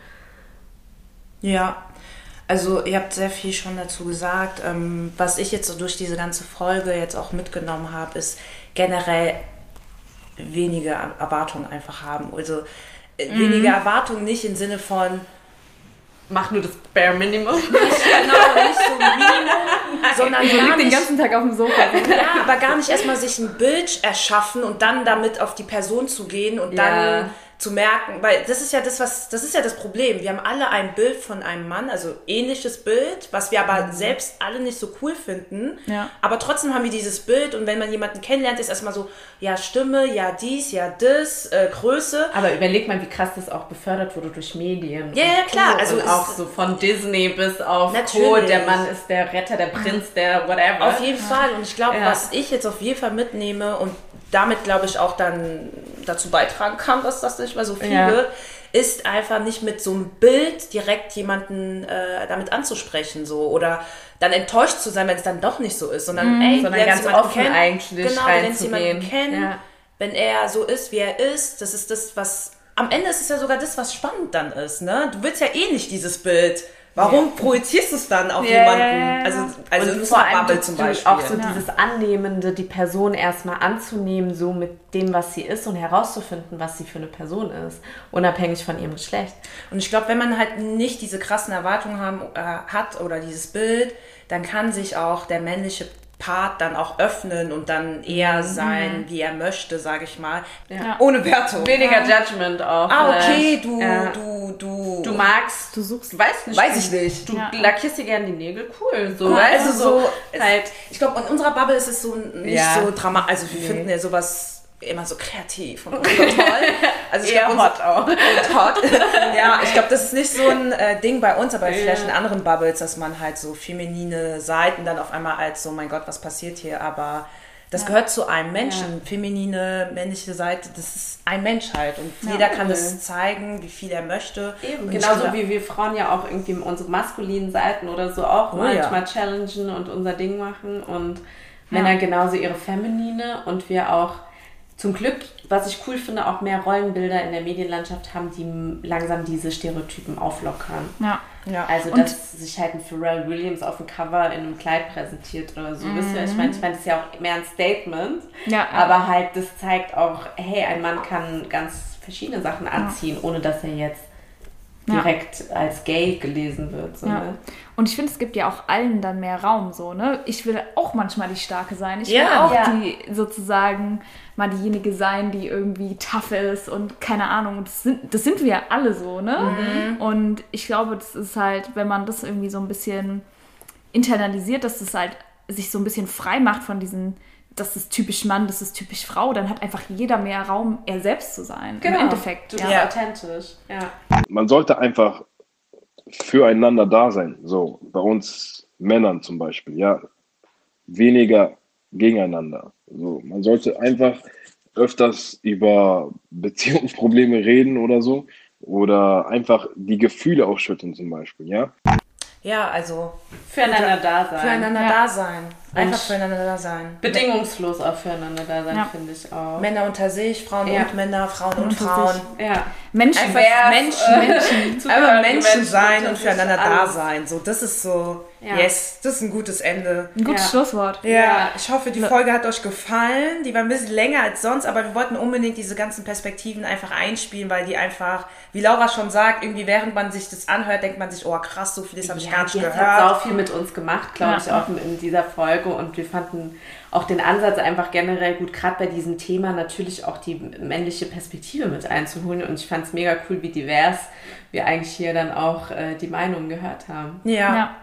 Ja, also ihr habt sehr viel schon dazu gesagt. Ähm, was ich jetzt so durch diese ganze Folge jetzt auch mitgenommen habe, ist generell weniger Erwartungen einfach haben. Also äh, mhm. weniger Erwartungen nicht im Sinne von, mach nur das Bare Minimum. Nicht, genau, nicht so ein Minimum, sondern So gar liegt den ganzen Tag auf dem Sofa. ja, aber gar nicht erstmal sich ein Bild erschaffen und dann damit auf die Person zu gehen und Ja. dann zu merken, weil das ist ja das, was, das ist ja das Problem. Wir haben alle ein Bild von einem Mann, also ähnliches Bild, was wir aber selbst alle nicht so cool finden. Ja. Aber trotzdem haben wir dieses Bild und wenn man jemanden kennenlernt, ist erstmal so, ja, Stimme, ja, dies, ja, das, äh, Größe. Aber überleg mal, wie krass das auch befördert wurde durch Medien. Ja, ja, klar, Co. also und auch so von Disney bis auf Co. Natürlich. Der Mann ist der Retter, der Prinz, der whatever. Auf jeden Fall. Und ich glaube, Ja. was ich jetzt auf jeden Fall mitnehme und damit, glaube ich, auch dann dazu beitragen kann, dass das nicht mehr so viel Ja. wird, ist einfach nicht mit so einem Bild direkt jemanden äh, damit anzusprechen so oder dann enttäuscht zu sein, wenn es dann doch nicht so ist, sondern ey, Mhm. Sondern du lernst ganz offen kennen. eigentlich genau, lernst reinzugehen. jemanden kennen, Ja. wenn er so ist, wie er ist, das ist das, was am Ende ist es ja sogar das, was spannend dann ist, ne? Du willst ja eh nicht dieses Bild. Warum projizierst du es dann auf Ja, jemanden? ja, ja. Also, also und vor allem Bubble zum Beispiel. auch so dieses Annehmende, die Person erstmal anzunehmen, so mit dem, was sie ist und herauszufinden, was sie für eine Person ist, unabhängig von ihrem Geschlecht. Und ich glaube, wenn man halt nicht diese krassen Erwartungen haben, äh, hat oder dieses Bild, dann kann sich auch der männliche Part dann auch öffnen und dann eher sein, wie er möchte, sage ich mal. Ja. Ohne Wertung. Weniger Judgment auch. Ah, okay, du, Ja. du, du. Du magst, Du suchst. weiß nicht. Weiß du, ich nicht. Du Ja. lackierst dir gerne die Nägel, cool. So, Cool, weißt also du, so, halt. Ich glaube, in unserer Bubble ist es so nicht Ja. so dramatisch. Also wir finden ja sowas immer so kreativ und so toll. Also ich Eher glaube, hot auch. und hot. ja, ich glaube, das ist nicht so ein äh, Ding bei uns, aber vielleicht in anderen Bubbles, dass man halt so feminine Seiten dann auf einmal als so, mein Gott, was passiert hier? Aber das gehört zu einem Menschen. Feminine, männliche Seite, das ist ein Mensch halt. Und jeder kann das zeigen, wie viel er möchte. Eben, genauso glaub- wie wir Frauen ja auch irgendwie unsere maskulinen Seiten oder so auch Oh manchmal ja. challengen und unser Ding machen und Männer genauso ihre feminine und wir auch zum Glück, was ich cool finde, auch mehr Rollenbilder in der Medienlandschaft haben, die langsam diese Stereotypen auflockern. Ja. Ja. Also, Und- dass sich halt ein Pharrell Williams auf dem Cover in einem Kleid präsentiert oder so. Wisst ihr, ich meine, ich meine, das ist ja auch mehr ein Statement. Ja, ja. Aber halt, das zeigt auch, hey, ein Mann kann ganz verschiedene Sachen anziehen, ohne dass er jetzt Ja. direkt als gay gelesen wird. So, Ja. ne? Und ich finde, es gibt ja auch allen dann mehr Raum so, ne? Ich will auch manchmal die Starke sein. Ich will Ja. auch Ja. die sozusagen mal diejenige sein, die irgendwie tough ist und keine Ahnung. Das sind, das sind wir ja alle so, ne? Mhm. Und ich glaube, das ist halt, wenn man das irgendwie so ein bisschen internalisiert, dass es halt sich so ein bisschen frei macht von diesen, das ist typisch Mann, das ist typisch Frau, dann hat einfach jeder mehr Raum, er selbst zu sein. Im Endeffekt. Du bist Ja. authentisch. Ja. man sollte einfach füreinander da sein. So, bei uns Männern zum Beispiel, ja. Weniger gegeneinander. So, man sollte einfach öfters über Beziehungsprobleme reden oder so. Oder einfach die Gefühle ausschütten zum Beispiel, ja. Ja, also Füreinander da sein. füreinander Ja. da sein. Einfach Und- füreinander da sein. Bedingungslos auch füreinander da sein, Ja. finde ich auch. Männer unter sich, Frauen Ja. und Männer, Frauen und unter Frauen. sich. Ja. Menschen. Einfach Divers, Menschen, äh, Menschen, einfach Menschen Menschen, sein und füreinander da sein. So, das ist so, Ja. yes, das ist ein gutes Ende. Ein gutes Ja. Schlusswort. Ja, Ja. ich hoffe, die Folge hat euch gefallen. Die war ein bisschen länger als sonst, aber wir wollten unbedingt diese ganzen Perspektiven einfach einspielen, weil die einfach, wie Laura schon sagt, irgendwie während man sich das anhört, denkt man sich, oh krass, so vieles habe ich Ja, gar nicht die hat gehört. sau viel mit uns gemacht, glaube Ja. ich, auch in dieser Folge. Und wir fanden auch den Ansatz einfach generell gut, gerade bei diesem Thema natürlich auch die männliche Perspektive mit einzuholen. Und ich fand es mega cool, wie divers wir eigentlich hier dann auch äh, die Meinungen gehört haben. Ja. Ja.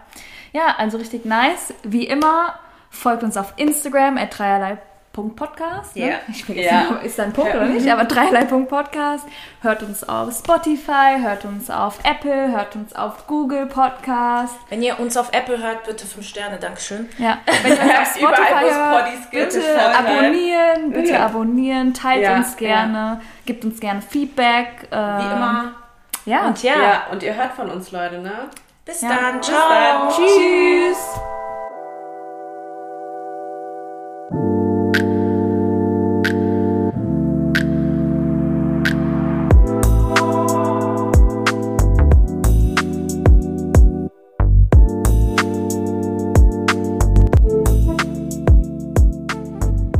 Ja, also richtig nice. Wie immer, folgt uns auf Instagram at dreierlei.podcast. Ne? Ja. Ich vergesse, Ja. nicht, ist da ein Punkt oder nicht? Aber dreierlei.podcast. Hört uns auf Spotify, hört uns auf Apple, hört uns auf Google Podcast. Wenn ihr uns auf Apple hört, bitte 5 Sterne, Dankeschön. Ja, wenn ihr uns auf Spotify hört, bitte abonnieren, bitte Ja. abonnieren, teilt Ja, uns gerne, gibt uns gerne Feedback. Wie immer. Ja. Und ja, Ja, und ihr hört von uns, Leute, ne? Bis Ja. dann. Bis Ciao. dann. Tschüss.